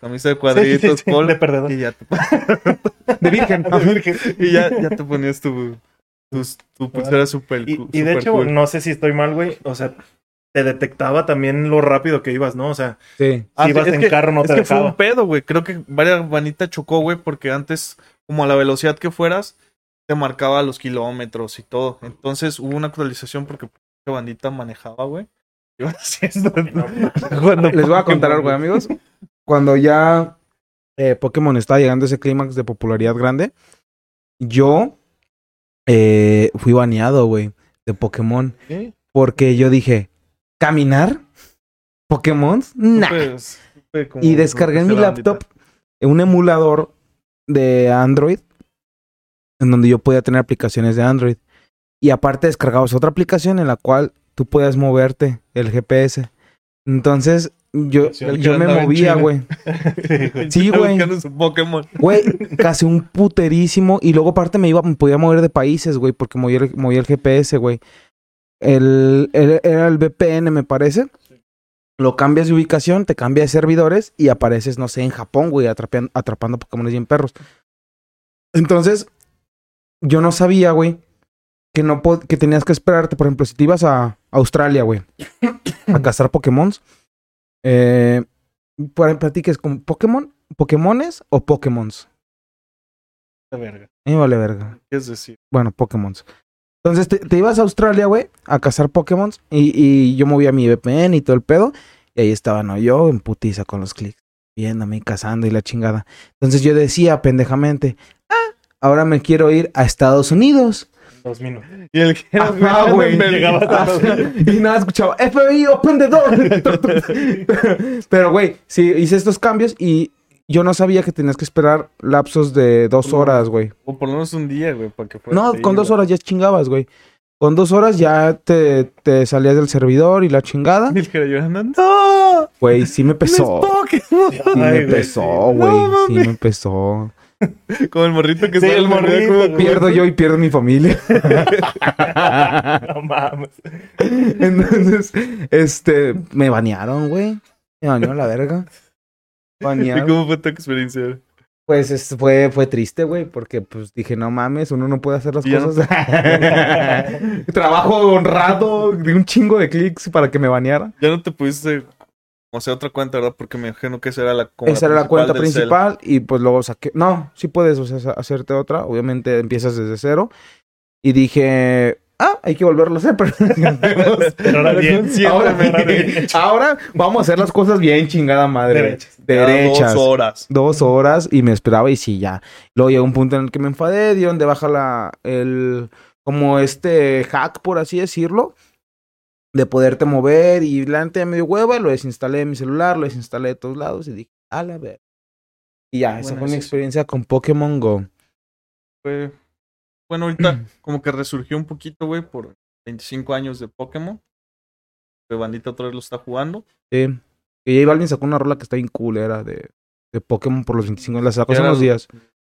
camisa de cuadritos, sí, sí, polo, de perdedor. y ya te, De virgen. De virgen. y ya, ya te ponías tu, tu, tu pulsera super, Y, cu- y de super hecho, cool. no sé si estoy mal, güey. O sea, te detectaba también lo rápido que ibas, ¿no? O sea, Sí. Ah, si ibas en que- carro no es te que fue un pedo, güey. Creo que varias bandita chocó, güey, porque antes, como a la velocidad que fueras, te marcaba los kilómetros y todo. Entonces hubo una actualización porque la bandita manejaba, güey. Iba haciendo. Cuando Les voy a contar algo, amigos. Cuando ya eh, Pokémon estaba llegando a ese clímax de popularidad grande, yo eh, fui baneado, güey, de Pokémon. Porque yo dije, ¿caminar? ¿Pokémon? Nah. Pues, Y descargué en mi bandita. laptop un emulador de Android en donde yo podía tener aplicaciones de Android. Y aparte descargabas otra aplicación en la cual tú podías moverte el GPS. Entonces yo, Yo me movía, güey. Sí, güey. Güey, casi un puterísimo. Y luego aparte me iba, me podía mover de países, güey, porque movía el, movía el GPS, güey. El, el- era el VPN, me parece. Lo cambias de ubicación, te cambia de servidores y apareces, no sé, en Japón, güey, atrapean- atrapando Pokémon bien perros. Entonces, yo no sabía, güey, que no que tenías que esperarte. Por ejemplo, si te ibas a Australia, güey, a cazar Pokémon, eh, para platiques con Pokémon, Pokémones o Pokémons. La verga. Vale verga. ¿Qué es decir? Bueno, Pokémon. Entonces te, te ibas a Australia, güey, a cazar Pokémon y, y yo movía mi VPN y todo el pedo. Y ahí estaba, ¿no? Yo en putiza con los clics, viéndome, cazando y la chingada. Entonces yo decía pendejamente, ah, ahora me quiero ir a Estados Unidos. Dos minutos. Y el que era Ajá, güey. Llegaba y nada, escuchaba, FBI, open the door. Pero, güey, sí, hice estos cambios y yo no sabía que tenías que esperar lapsos de dos horas, güey. O por lo menos un día, güey, para que fuera. No, con dos güey. horas ya chingabas, güey. Con dos horas ya te, te salías del servidor y la chingada. Y el que llorando, ¡No! Güey, sí me pesó. Sí me pesó, güey. No sí me pesó. Como el morrito que Sí, sale el morrito, como-. Pierdo yo y pierdo mi familia. No mames. Entonces, este, me banearon, güey. Me banearon la verga. ¿Y Banearon. cómo fue tu experiencia? Pues es- fue, fue triste, güey, porque pues dije, no mames, uno no puede hacer las Y ya cosas. Trabajo honrado de un chingo de clics para que me baneara. Ya no te pudiste. O sea, otra cuenta, ¿verdad? Porque me imagino que esa era la, como Esa era la cuenta cel. principal y pues luego saqué... No, sí puedes o sea, hacerte otra. Obviamente empiezas desde cero. Y dije... Ah, hay que volverlo a hacer, pero... Pero ahora bien, ahora, bien. ahora vamos a hacer las cosas bien, chingada madre. Derechas. Derechas. Dos horas. Dos horas y me esperaba y sí, ya. Luego llegó un punto en el que me enfadé, dieron de baja la... El... Como este hack, por así decirlo. De poderte mover y la neta ya me dio hueva, lo desinstalé de mi celular, lo desinstalé de todos lados y dije, a la ver. Y ya, esa fue mi experiencia con Pokémon Go. Fue. Bueno, ahorita como que resurgió un poquito, güey, por 25 años de Pokémon. Que bandita otra vez lo está jugando. Sí. Y J Balvin sacó una rola que está bien culera de, de Pokémon por los 25. La sacó hace Ya unos días.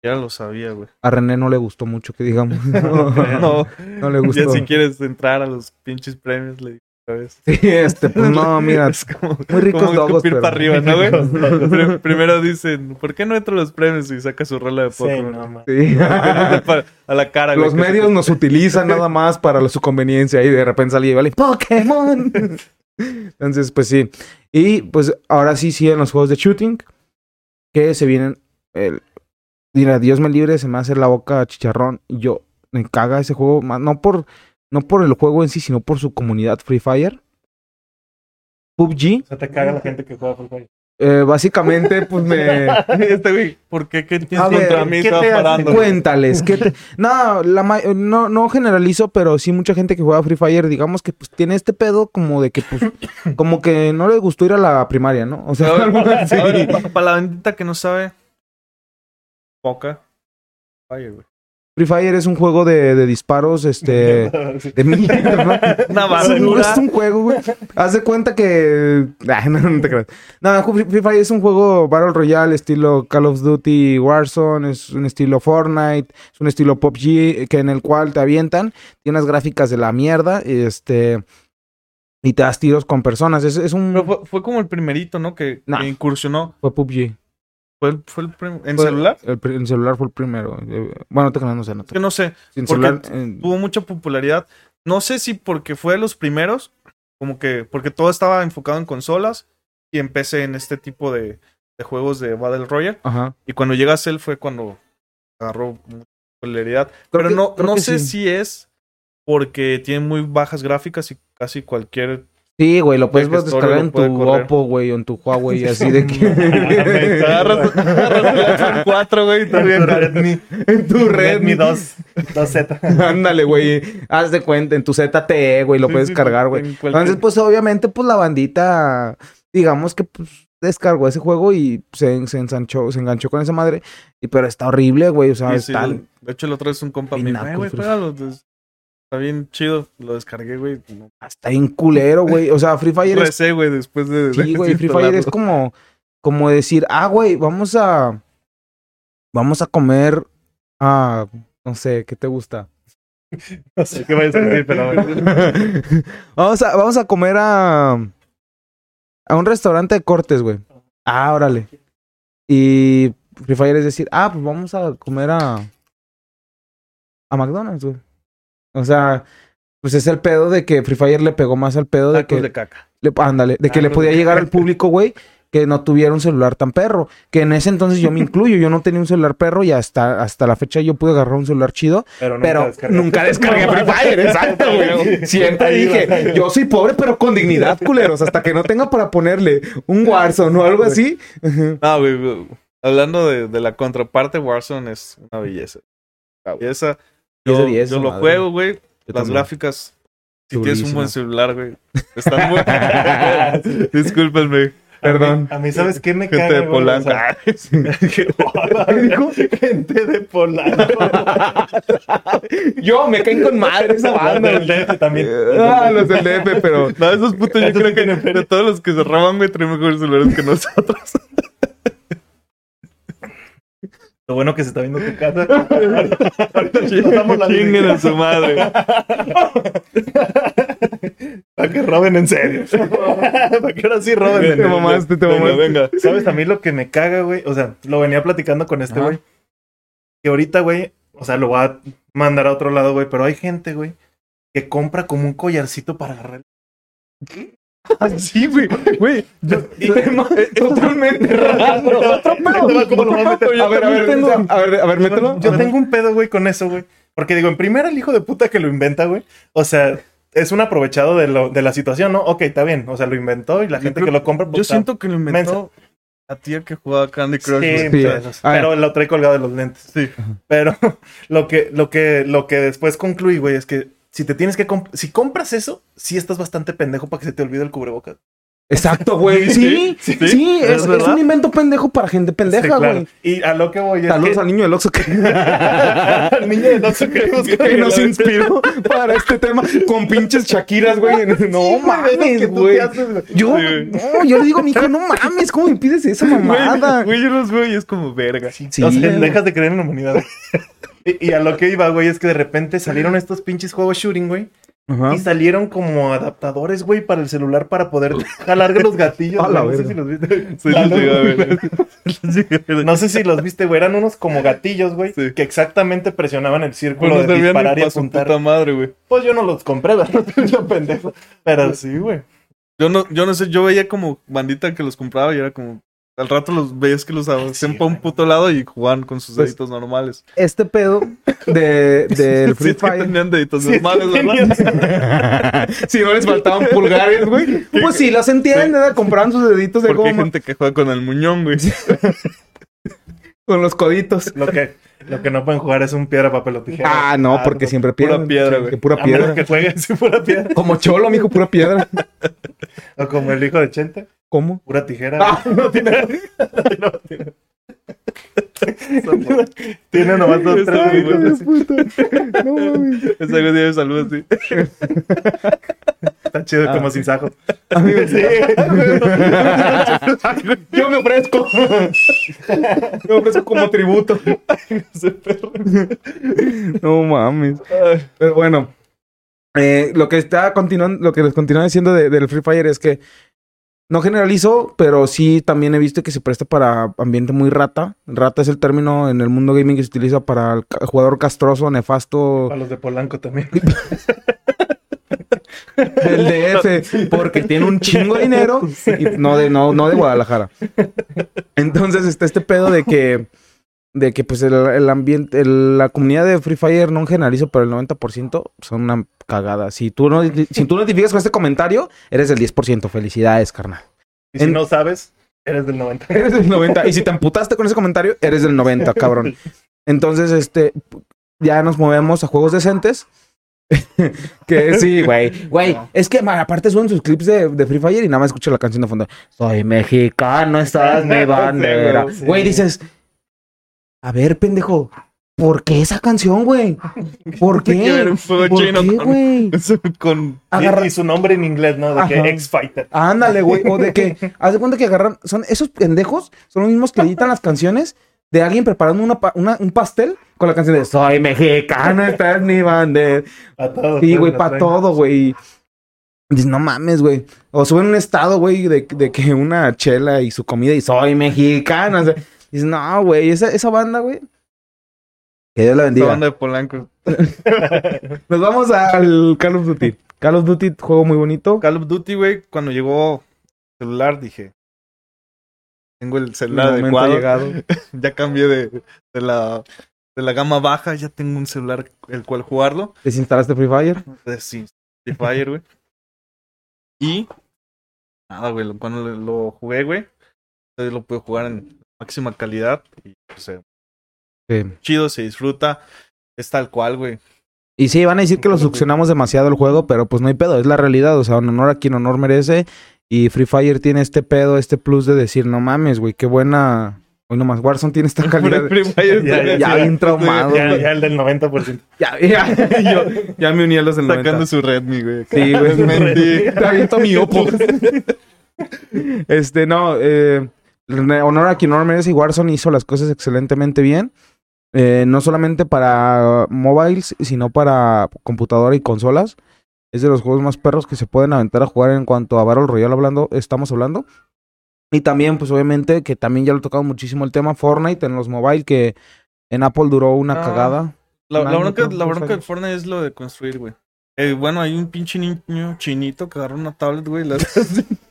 Ya lo sabía, güey. A René no le gustó mucho, que digamos. No, No le gustó. ya si quieres entrar a los pinches premios, le vez. Sí, este, pues no, mira. Es como, Muy ricos como dogos, pero- para arriba, ¿no, güey? Primero dicen, ¿por qué no entro a los premios? Y saca su rola de Sí, no mames. Sí. Pa- a la cara, güey. Los que medios nos utilizan nada más para su conveniencia y de repente sale y vale Pokémon. Entonces, pues sí. Y pues ahora sí siguen los juegos de shooting que se vienen. El, mira, Dios me libre, se me hace la boca chicharrón. Y Yo me caga ese juego, no por no por el juego en sí, sino por su comunidad Free Fire. PUBG, O sea, te caga la gente que juega Free Fire. eh, básicamente, pues me. Este güey, ¿por qué? ¿Qué tienes A ver, contra mí? ¿qué Estaba te parando. Cuéntales, ¿qué te... No, la ma- no, no generalizo, pero sí mucha gente que juega Free Fire, digamos que pues tiene este pedo como de que pues, como que no le gustó ir a la primaria, ¿no? O sea. Para la bandita que no sabe, poca. Fire, güey. Free Fire es un juego de, de disparos, este, de mierda. Una Es un, basura. es un juego, güey. Haz de cuenta que. Ay, no, no te creas. No, Free Free Fire es un juego Battle Royale, estilo Call of Duty Warzone, es un estilo Fortnite, es un estilo PUBG, que en el cual te avientan, tiene unas gráficas de la mierda, este. Y te das tiros con personas. Es, es un. Pero fue, fue como el primerito, ¿no? Que, Nah. que incursionó. Fue PUBG. Fue el, fue el ¿En Fue- celular? El, en celular fue el primero. Eh, Bueno, te no sé, no te que no sé. Porque celular. Tuvo mucha popularidad. No sé si porque fue de los primeros, como que porque todo estaba enfocado en consolas y empecé en este tipo de, de juegos de Battle Royale. Ajá. Y cuando llega Cell fue cuando agarró mucha popularidad. Creo Pero que- no, no sé sí. si es porque tiene muy bajas gráficas y casi cualquier Sí, güey, lo puedes que descargar en tu. Oppo, güey, o en tu Huawei, así de Te agarras, que... agarras el iPhone 4, güey, está bien. Redmi, en tu Redmi Redmi. 2, 2Z. Ándale, güey. Haz de cuenta, en tu ZTE, güey, lo puedes sí, cargar, güey. en Entonces, pues, obviamente, pues, la bandita, digamos que, pues, descargó ese juego y se, se ensanchó, se enganchó con esa madre. Y, pero está horrible, güey, o sea, Sí, es sí. De hecho, el otro es un compa Pinaco, "Eh, güey, frío". juégalo. Entonces, Está bien chido. Lo descargué, güey. Está bien culero, güey. O sea, Free Fire es Recé, güey, después de. Sí, güey, Free Fire es como, como decir, ah, güey, vamos a, vamos a comer, ah, no sé, ¿qué te gusta? No sé qué vayas a decir, pero vamos a, vamos a comer a, a un restaurante de cortes, güey. Ah, órale. Y Free Fire es decir, ah, pues vamos a comer a, a McDonald's, güey. O sea, pues es el pedo de que Free Fire le pegó más al pedo de que. Le, ándale, de que ah, le podía llegar al público, güey, que no tuviera un celular tan perro. Que en ese entonces yo me incluyo, yo no tenía un celular perro y hasta, hasta la fecha yo pude agarrar un celular chido. Pero nunca pero descargué, nunca descargué Free Fire, exacto, güey. Siempre dije, yo soy pobre, pero con dignidad, culeros. Hasta que no tenga para ponerle un Warzone o algo así. Ah, no, güey, hablando de, de la contraparte, Warzone es una belleza. Ah, y esa 10 de 10. Yo lo juego, güey. Las también. gráficas. Si Durísima. tienes un buen celular, güey. Están muy. Discúlpenme. Perdón. A mí, a mí, ¿sabes qué me Gente caga, de Polanco. Gente de Polanco. yo me caen con madre esa banda. Los del DF también. Ah, los del DF, pero. No, esos putos yo creo que de todos los que se roban, güey, traen mejores celulares que nosotros. Lo bueno que se está viendo tu casa. Ahorita pasamos la Chinguen a su madre. Para que roben en serio. Para que ahora sí roben. Te mamaste, te Venga, mamaste. venga. ¿Sabes a mí lo que me caga, güey? O sea, lo venía platicando con este güey. Que ahorita, güey, o sea, lo voy a mandar a otro lado, güey. Pero hay gente, güey, que compra como un collarcito para agarrar. Sí, güey. Güey, yo- Y- tema totalmente raro. Otro pedo. ¿Cómo lo vas a ver, a ver, Tengo- a ver, a ver, mételo. Yo tengo un pedo, güey, con eso, güey. Porque digo, en primera, el hijo de puta que lo inventa, güey. O sea, es un aprovechado de, lo, de la situación, ¿no? Ok, está bien. O sea, lo inventó y la Yo gente creo- que lo compra. Yo pues, está- siento que lo inventó a tía que jugaba Candy Sí, Crush. güey. Sí. ver. pero lo trae colgado de los lentes. Sí. Pero lo que, lo que, lo que después concluí, güey, es que si te tienes que comp- si compras eso, sí estás bastante pendejo para que se te olvide el cubrebocas. Exacto, güey. Sí, sí, sí, es, ¿es un invento pendejo para gente Sí, pendeja, claro. güey. Y a lo que voy Saludos que al niño del Oxxo que, al niño de Doxo que nos inspiró para este tema con pinches Shakiras, güey. No Sí, mames, güey. Yo, Sí, no, yo le digo a mi hijo, no mames, ¿cómo me pides esa mamada? Güey, yo los veo y es como verga. Sí, o sea, dejas de creer en la humanidad. Y, y a lo que iba, güey, es que de repente salieron estos pinches juegos shooting, güey. Ajá. Y salieron como adaptadores, güey, para el celular para poder jalar los gatillos. No sé si los viste. Sí, a ver. No sé si los viste, güey. Eran unos como gatillos, güey, Sí. que exactamente presionaban el Pues círculo nos de disparar y apuntar. puta madre, güey. Pues yo no los compré, ¿verdad? yo pendejo. Pero sí, güey. Yo no, yo no sé, yo veía como bandita que los compraba y era como. Al rato los veías que los hacían para un puto lado y jugaban con sus Pues, deditos normales. Este pedo de, del Free Sí, es que Fire. tenían deditos Sí, normales, ¿verdad? si no les faltaban pulgares, güey. Pues sí, los entienden, ¿verdad? Compraban sus deditos de Porque hay goma gente que juega con el muñón, güey. con los coditos. Lo que, lo que no pueden jugar es un piedra, papel o tijera. Ah, no, porque no. siempre pura pierden. piedra, güey. Que Pura piedra. que jueguen sin pura piedra. Como cholo, mijo, pura piedra. O como el hijo de Chente, ¿Cómo? pura tijera. Ah. No tiene. no tiene. tiene nomás dos, tres puta. No mames. Esa güey de salud así. Está chido Ah. como sin sajo. Amigo, Sí. Yo me ofrezco. me ofrezco como tributo. No mames. Pero bueno, eh, lo que está continuando, lo que les continúa diciendo de- del Free Fire es que no generalizo, pero sí también he visto que se presta para ambiente muy rata. Rata es el término en el mundo gaming que se utiliza para el jugador castroso, nefasto Para los de Polanco también. del DF, porque tiene un chingo de dinero y no de no no de Guadalajara. Entonces está este pedo de que de que pues el, el ambiente, el- la comunidad de Free Fire no generalizo, pero el 90% son una cagada. Si tú no si tú no con este comentario, eres del 10%. Felicidades, carnal. Y si En- no sabes, eres del 90. Eres del 90. Y si te emputaste con ese comentario, eres del 90, cabrón. Entonces, este, ya nos movemos a juegos decentes. que sí, güey. Güey, es que aparte suben sus clips de, de Free Fire y nada más escucho la canción de fondo. Soy mexicano, esta es mi bandera. Sí. Güey, dices, a ver, pendejo. ¿por qué esa canción, güey? ¿Por Tiene que ver qué? un ¿Por chino qué, con- güey? con Agarra- Y, su nombre en inglés, ¿no? De que Ajá. X-Fighter. Ándale, güey. O de que, haz de cuenta que agarran, son esos pendejos, son los mismos que editan las canciones de alguien preparando una, pa- una- un pastel con la canción de Soy mexicano, esta es mi bandera. A todos. Sí, güey, para todo, güey. Dices, no mames, güey. O suben un estado, güey, de, de que una chela y su comida y soy mexicano. O sea, dices, no, güey, esa, esa banda, güey. Que Dios la bendiga. banda de Polanco. Nos vamos al Call of Duty. Call of Duty, juego muy bonito. Call of Duty, güey, cuando llegó celular, dije. Tengo el celular El adecuado. llegado. ya cambié de, de la de la gama baja, ya tengo un celular el cual jugarlo. Desinstalaste Free Fire. Sí, Free Fire, güey. Y nada, güey, cuando lo, jugué, güey, entonces lo pude jugar en máxima calidad y pues, eh, Sí. chido, se disfruta. Es tal cual, güey. Y sí, van a decir que lo succionamos demasiado el juego, pero pues no hay pedo, es la realidad. O sea, en honor a quien honor merece. Y Free Fire tiene este pedo, este plus de decir, no mames, güey, qué buena. Hoy nomás, Warzone tiene esta calidad. Free Fire, Ya, güey, ya bien traumado. Ya, ya el del 90%. Ya, ya, yo, ya me uní a los del 90. sacando su Redmi, güey. Sí, güey. Mentira. Te aviento mi Oppo. este, no, eh, honor a quien honor merece y Warzone hizo las cosas excelentemente bien. Eh, no solamente para mobiles, sino para computadora y consolas. Es de los juegos más perros que se pueden aventar a jugar en cuanto a Battle Royale hablando, estamos hablando. Y también, pues obviamente, que también ya lo he tocado muchísimo el tema Fortnite en los mobile, que en Apple duró una Ah. cagada. La, la bronca, la bronca de. Fortnite es lo de construir, güey. Eh, bueno, hay un pinche niño chinito que agarra una tablet, güey. la-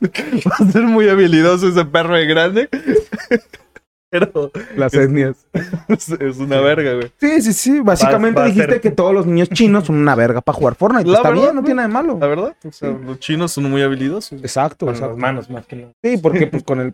Va a ser muy habilidoso ese perro de grande. Pero Las etnias. es, es una verga, güey. Sí, sí, sí. Básicamente Va- va a dijiste ser- que todos los niños chinos son una verga para jugar Fortnite. La Está verdad, bien, no tiene nada de malo. La verdad, o sea, los chinos son muy habilidosos. Exacto, Con exacto. las manos más que nada. Sí, porque pues con el...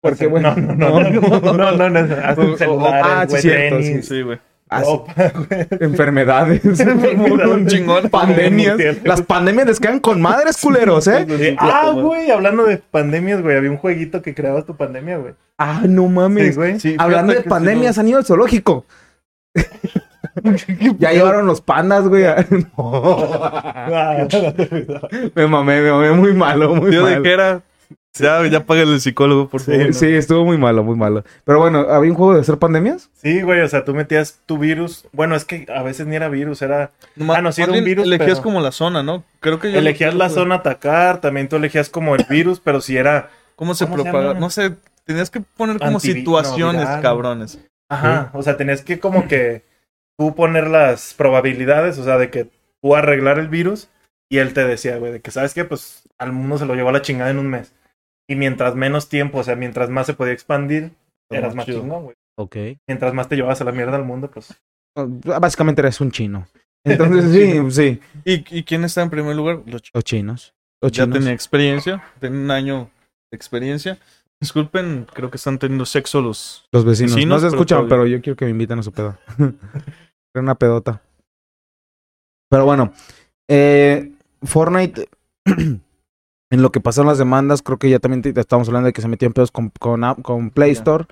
Porque, bueno... no, no, no, no, no, no, no, hacen O- o- celulares, ah, sí, güey, cierto, tenis, Sí, güey. Ah, sí, ropa, güey. enfermedades. Un chingón. Pandemias. Las pandemias les quedan con madres culeros, ¿eh? Ah, güey, hablando de pandemias, güey, había un jueguito que creabas tu pandemia, güey. Ah, no Sí, mames. güey. Sí, Hablando de pandemias, sí, han ido al zoológico. ya llevaron los pandas, güey. a- Ah, me mamé, me mamé muy malo, muy no. Yo de malo. que era. Ya, ya págale el psicólogo, por favor. Sí, sí, estuvo muy malo, muy malo. Pero bueno, ¿había un juego de hacer pandemias? Sí, güey, o sea, tú metías tu virus. Bueno, es que a veces ni era virus, era. Ah, no, sí más era un virus, Elegías pero- como la zona, ¿no? Creo que yo. Elegías la zona a atacar, también tú elegías como el virus, pero si era. ¿Cómo se ¿Cómo propaga? no sé, tenías que poner como Antivi- situaciones, no, cabrones. Ajá, o sea, tenías que como que tú poner las probabilidades, o sea, de que tú arreglar el virus y él te decía, güey, de que sabes qué, pues al mundo se lo llevó a la chingada en un mes. Y mientras menos tiempo, o sea, mientras más se podía expandir, eras más chido. chingón, güey. Ok. Mientras más te llevabas a la mierda al mundo, pues. Básicamente eres un chino. Entonces, sí, sí. ¿Y, ¿Y quién está en primer lugar? Los chicos. Los chinos. Los Ya chinos. tenía experiencia, tenía un año de experiencia. Disculpen, creo que están teniendo sexo los. Los vecinos. Vecinos, no se pero escuchan, todo pero, yo quiero que me inviten a su pedo. Era una pedota. Pero bueno, eh, Fortnite, en lo que pasaron las demandas, creo que ya también te- estamos hablando de que se metió en pedos con, con, app- con Play. Store.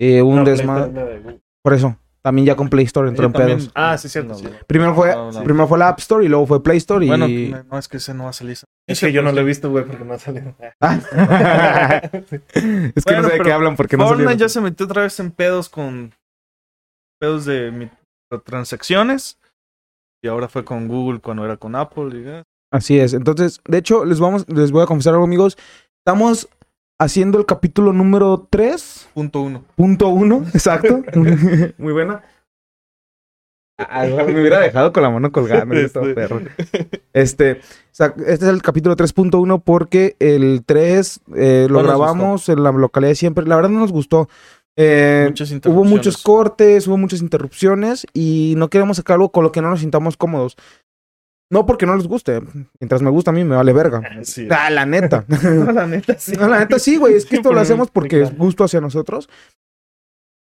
Eh, un No, desmadre. Por eso, también ya con Play Store entró Yo en también- pedos. Ah, sí, cierto, No, sí. no. Primero fue, No, no. primero fue la App Store y luego fue Play Store y... Bueno, no, es que ese no va a salir. Es que yo no lo he visto, güey, porque no ha salido. Ah. es que Bueno, no sé de qué hablan porque no Fortnite salieron. ya se metió otra vez en pedos con. pedos de microtransacciones. Y ahora fue con Google cuando era con Apple. y, eh, Así es. Entonces, de hecho, les vamos, les voy a confesar algo, amigos. Estamos haciendo el capítulo número 3. punto uno. Punto uno, exacto. Muy buena. Ah, me hubiera dejado con la mano colgando. Este. perro. Este, o sea, este es el capítulo 3.1 porque el 3 eh, lo No grabamos en la localidad de siempre. La verdad no nos gustó. Eh, Muchas hubo muchos cortes, hubo muchas interrupciones y no queremos sacar algo con lo que no nos sintamos cómodos. No porque no les guste. Mientras me gusta a mí me vale verga. Sí. Ah, la neta. No, la neta, sí. No, la neta sí, güey. Es que esto lo hacemos porque sí, es gusto hacia nosotros.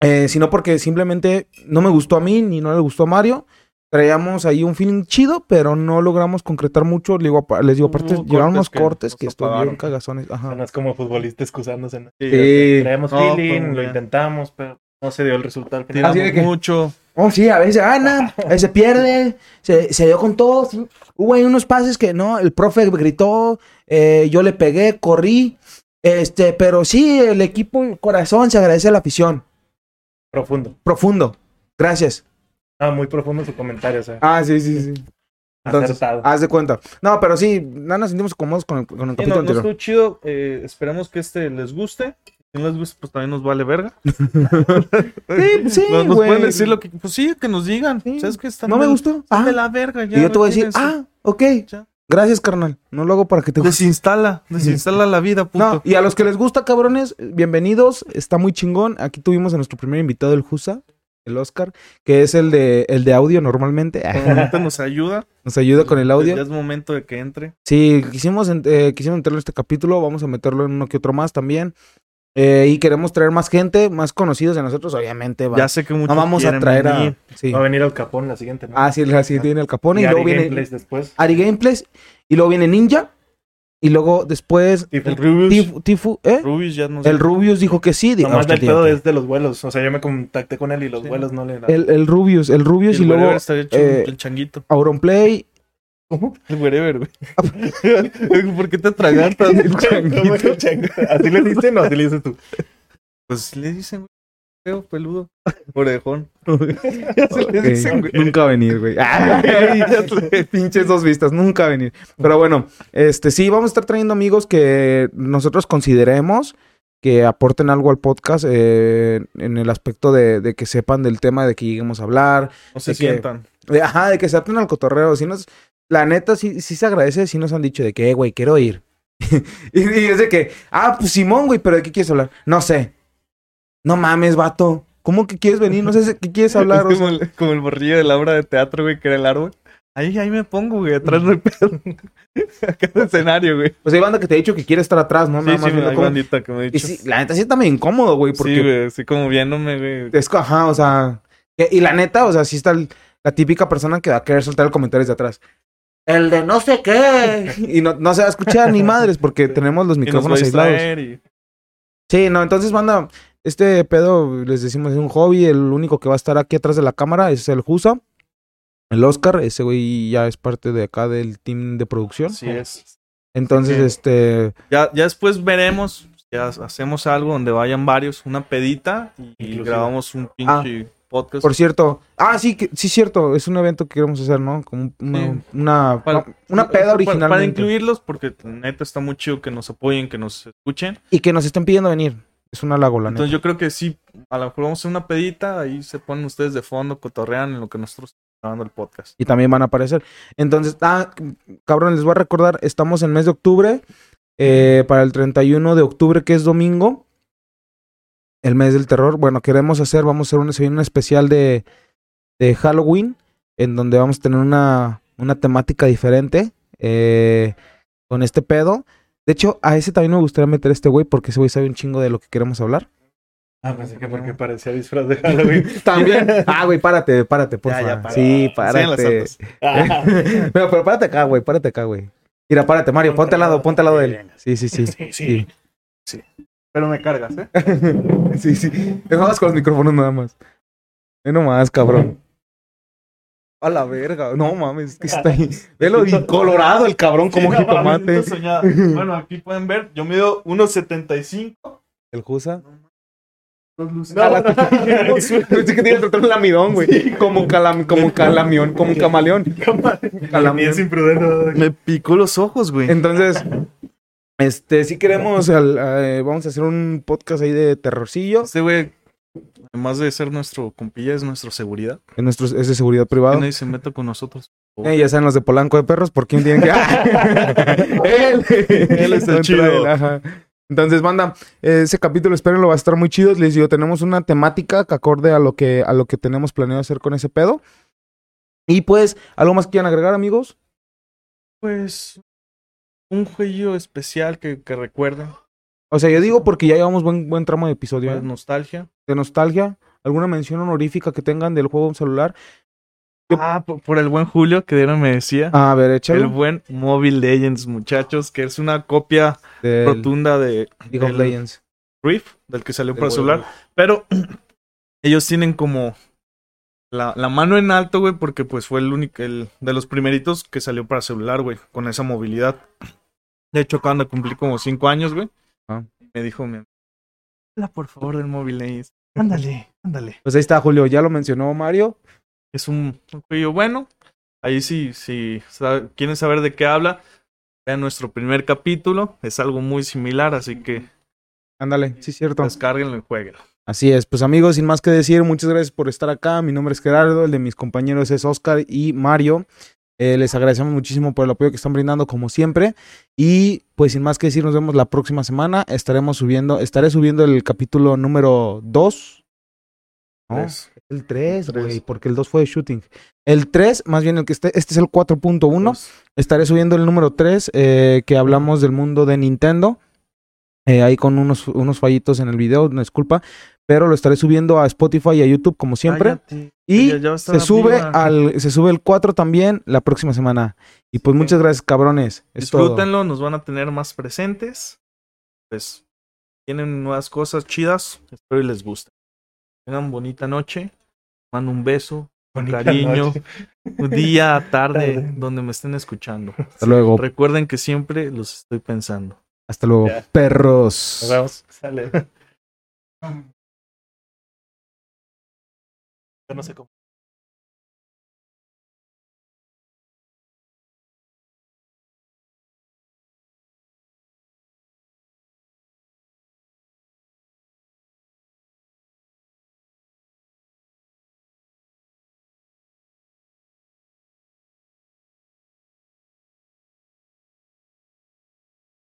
Eh, sino porque simplemente no me gustó a mí ni no le gustó a Mario. Traíamos ahí un feeling chido, pero no logramos concretar mucho. Les digo, apa- les digo aparte, llegaron unos cortes que cortes nos que estuvieron cagazones. Ajá. No es como futbolista excusándose. ¿no? Sí, No, feeling, lo intentamos, pero no se dio el resultado. Tiramos mucho. Oh, sí, a veces gana, a veces pierde, se, se dio con todo. sí. Hubo ahí unos pases que no, el profe gritó, eh, yo le pegué, corrí. Este, pero sí, el equipo, el corazón, se agradece a la afición. Profundo. Profundo. Gracias. Ah, muy profundo su comentario, o sea. Ah, sí, sí, sí. Entonces, acertado. haz de cuenta. No, pero sí, no nos sentimos cómodos con el, con el Sí, capítulo no, no anterior. estuvo chido. eh, esperemos que este les guste. Si no les gusta, pues también nos vale verga. Sí, sí, nos, nos pueden decir lo que. Pues sí, que nos digan. Sí. ¿Sabes qué? Están No me gustó. están Ah, de la verga. Ya, y yo te voy a decir, ah, ok. Ya. Gracias, carnal. No lo hago para que te guste. Desinstala, desinstala la vida, puto. No, y a los que les gusta, cabrones, bienvenidos. Está muy chingón. Aquí tuvimos a nuestro primer invitado, el Jusa, el Oscar, que es el de, el de audio normalmente. Ahorita nos ayuda. Nos ayuda con el Ya audio. es momento de que entre. Sí, quisimos, eh, quisimos meterlo en este capítulo. Vamos a meterlo en uno que otro más también. Eh, y queremos traer más gente, más conocidos de nosotros, obviamente. Va. Ya sé que muchos no vamos a traer venir. a. Sí. Va a venir al Capón la siguiente, ¿no? Ah, sí, así viene el Capone. Y, y luego Ari viene Gameplays después. Ari Gameplays. Y luego viene Ninja. Y luego después. Tifu. El Rubius. Tifu, Tifu, ¿eh? Rubius ya nos El Rubius dijo que sí. Nomás hostia, del pedo es de los vuelos. O sea, yo me contacté con él y los Sí. vuelos no le dan. El, el Rubius, el Rubius y, el luego eh, el changuito. Auronplay. El wherever, güey. ¿Por qué te atragantas? ¿Cómo? ¿Así le dicen o así le dices tú? Pues le dicen, güey. Feo, peludo. Orejón. Ok, Nunca venir, güey. Ay, pinches dos vistas, nunca venir. Pero bueno, este sí, vamos a estar trayendo amigos que nosotros consideremos que aporten algo al podcast eh, en el aspecto de, de que sepan del tema de que lleguemos a hablar. No se que- sientan. de- ajá, de que se aten al cotorreo. Si nos, la neta, sí, sí se agradece si nos han dicho de que, eh, güey, quiero ir. y, y es de que, ah, pues Simón, güey, pero ¿de qué quieres hablar? No sé. No mames, vato. ¿Cómo que quieres venir? No sé qué quieres hablar. Es como, el, como el borrillo de la obra de teatro, güey, que era el árbol. Ahí, ahí me pongo, güey, atrás del pedo. Acá en el escenario, güey. Pues hay banda que te ha dicho que quiere estar atrás, ¿no? Sí, Nada sí, más viendo hay bandita que me ha Y dicho. sí, la neta sí está medio incómodo, güey, porque Sí, güey, así como viéndome, güey. es ajá, o sea, y la neta, o sea, sí está el- la típica persona que va a querer soltar el comentario desde atrás. El de no sé qué. Y no, no se va a escuchar ni madres porque tenemos los micrófonos aislados. y... Sí, no, entonces, banda, este pedo, les decimos, es un hobby. El único que va a estar aquí atrás de la cámara es el Jusa, el Oscar. Ese güey ya es parte de acá del team de producción. Así es. Entonces, este, Ya, ya después veremos, ya hacemos algo donde vayan varios, una pedita y Inclusive. grabamos un pinche podcast. por cierto, ah, sí, que, sí, cierto, es un evento que queremos hacer, ¿no? Como un- una, Sí. una, Para- una peda originalmente. Para incluirlos, porque neta está muy chido que nos apoyen, que nos escuchen. Y que nos estén pidiendo venir. Es una lago, la Entonces neta. yo creo que sí, a lo mejor vamos a hacer una pedita, ahí se ponen ustedes de fondo, cotorrean en lo que nosotros estamos grabando el podcast. Y también van a aparecer. Entonces, ah, cabrón, les voy a recordar, estamos en mes de octubre. eh, para el 31 de octubre, que es domingo. El mes del terror. Bueno, queremos hacer, vamos a hacer un, se viene un especial de, de Halloween. En donde vamos a tener una, una temática diferente. eh, con este pedo. De hecho, a ese también me gustaría meter a este güey. Porque ese güey sabe un chingo de lo que queremos hablar. Ah, pensé que porque parecía disfraz de Halloween. También. Ah, güey, párate, párate, por favor. Sí, párate. Ah. no, pero párate acá, güey, párate acá, güey. Mira, párate, Mario, ponte al lado, ponte al lado de él. Sí, sí, sí. Sí, Sí, Pero me cargas, ¿eh? sí. sí. Dejamos con los micrófonos nada más. Ve nomás, cabrón. A la verga. No mames, que está ahí. Velo y colorado el cabrón como Sí, jitomate. Bueno, aquí pueden ver, yo mido 1.75. El Jusa. No, Pensé que te iba a tratar un lamidón, güey. Como, calam, como calamión, como un camaleón. Es imprudente. Me picó los ojos, güey. Entonces, este, si queremos, al- eh, vamos a hacer un podcast ahí de terrorcillo. Este güey, además de ser nuestro compilla, es nuestra seguridad. En nuestro, es de seguridad privada. nadie se meta con nosotros. Eh, ya saben los de Polanco de perros, ¿por quién tienen que...? él, Él es el chido. él, ajá. Entonces, banda, eh, ese capítulo espérenlo, va a estar muy chido. Les digo, tenemos una temática que acorde a lo que, a lo que tenemos planeado hacer con ese pedo. Y pues, ¿algo más que quieran agregar, amigos? Pues, un jueguillo especial que, que recuerden. O sea, yo digo porque ya llevamos buen, buen tramo de episodio ¿eh? Pues, nostalgia. de nostalgia. ¿Alguna mención honorífica que tengan del juego en celular? Yo- Ah, por, por el buen Julio, que Diana me decía. A ver, el échalo. buen Mobile Legends, muchachos, que es una copia Del rotunda de League of Legends. Rift, del que salió Del para celular. Pero ellos tienen como la, la mano en alto, güey, porque pues fue el único, el de los primeritos que salió para celular, güey, con esa movilidad. De hecho, cuando cumplí como cinco años, güey, Ah. me dijo mi Habla por favor del móvil Ace. Ándale, ándale. Pues ahí está, Julio. Ya lo mencionó Mario. Es un, un juego bueno. Ahí sí, si sa- quieren saber de qué habla, vean nuestro primer capítulo. Es algo muy similar, así que Ándale, sí, cierto. descárguenlo y jueguenlo. Así es, pues amigos, sin más que decir, muchas gracias por estar acá. Mi nombre es Gerardo, el de mis compañeros es Oscar y Mario. Eh, les agradecemos muchísimo por el apoyo que están brindando como siempre. Y pues sin más que decir, nos vemos la próxima semana. Estaremos subiendo, estaré subiendo el capítulo número 2. No, Tres. el 3, Tres. güey, porque el 2 fue de shooting. El 3, más bien el que esté, este es el 4.1. Pues, Estaré subiendo el número 3, eh, que hablamos del mundo de Nintendo. Eh, ahí con unos, unos fallitos en el video, una disculpa. Pero lo estaré subiendo a Spotify y a YouTube como siempre. cállate. Y se sube arriba. al, se sube el 4 también la próxima semana. Y pues Sí. muchas gracias, cabrones. Es todo. Disfrútenlo, nos van a tener más presentes. Pues tienen nuevas cosas chidas. Espero y les guste. Tengan bonita noche. Mando un beso, un cariño, noche. un día, tarde, Tarde. donde me estén escuchando. Hasta luego. Recuerden que siempre los estoy pensando. Hasta luego, Ya. perros. Nos vemos. Sale. Yo no sé cómo.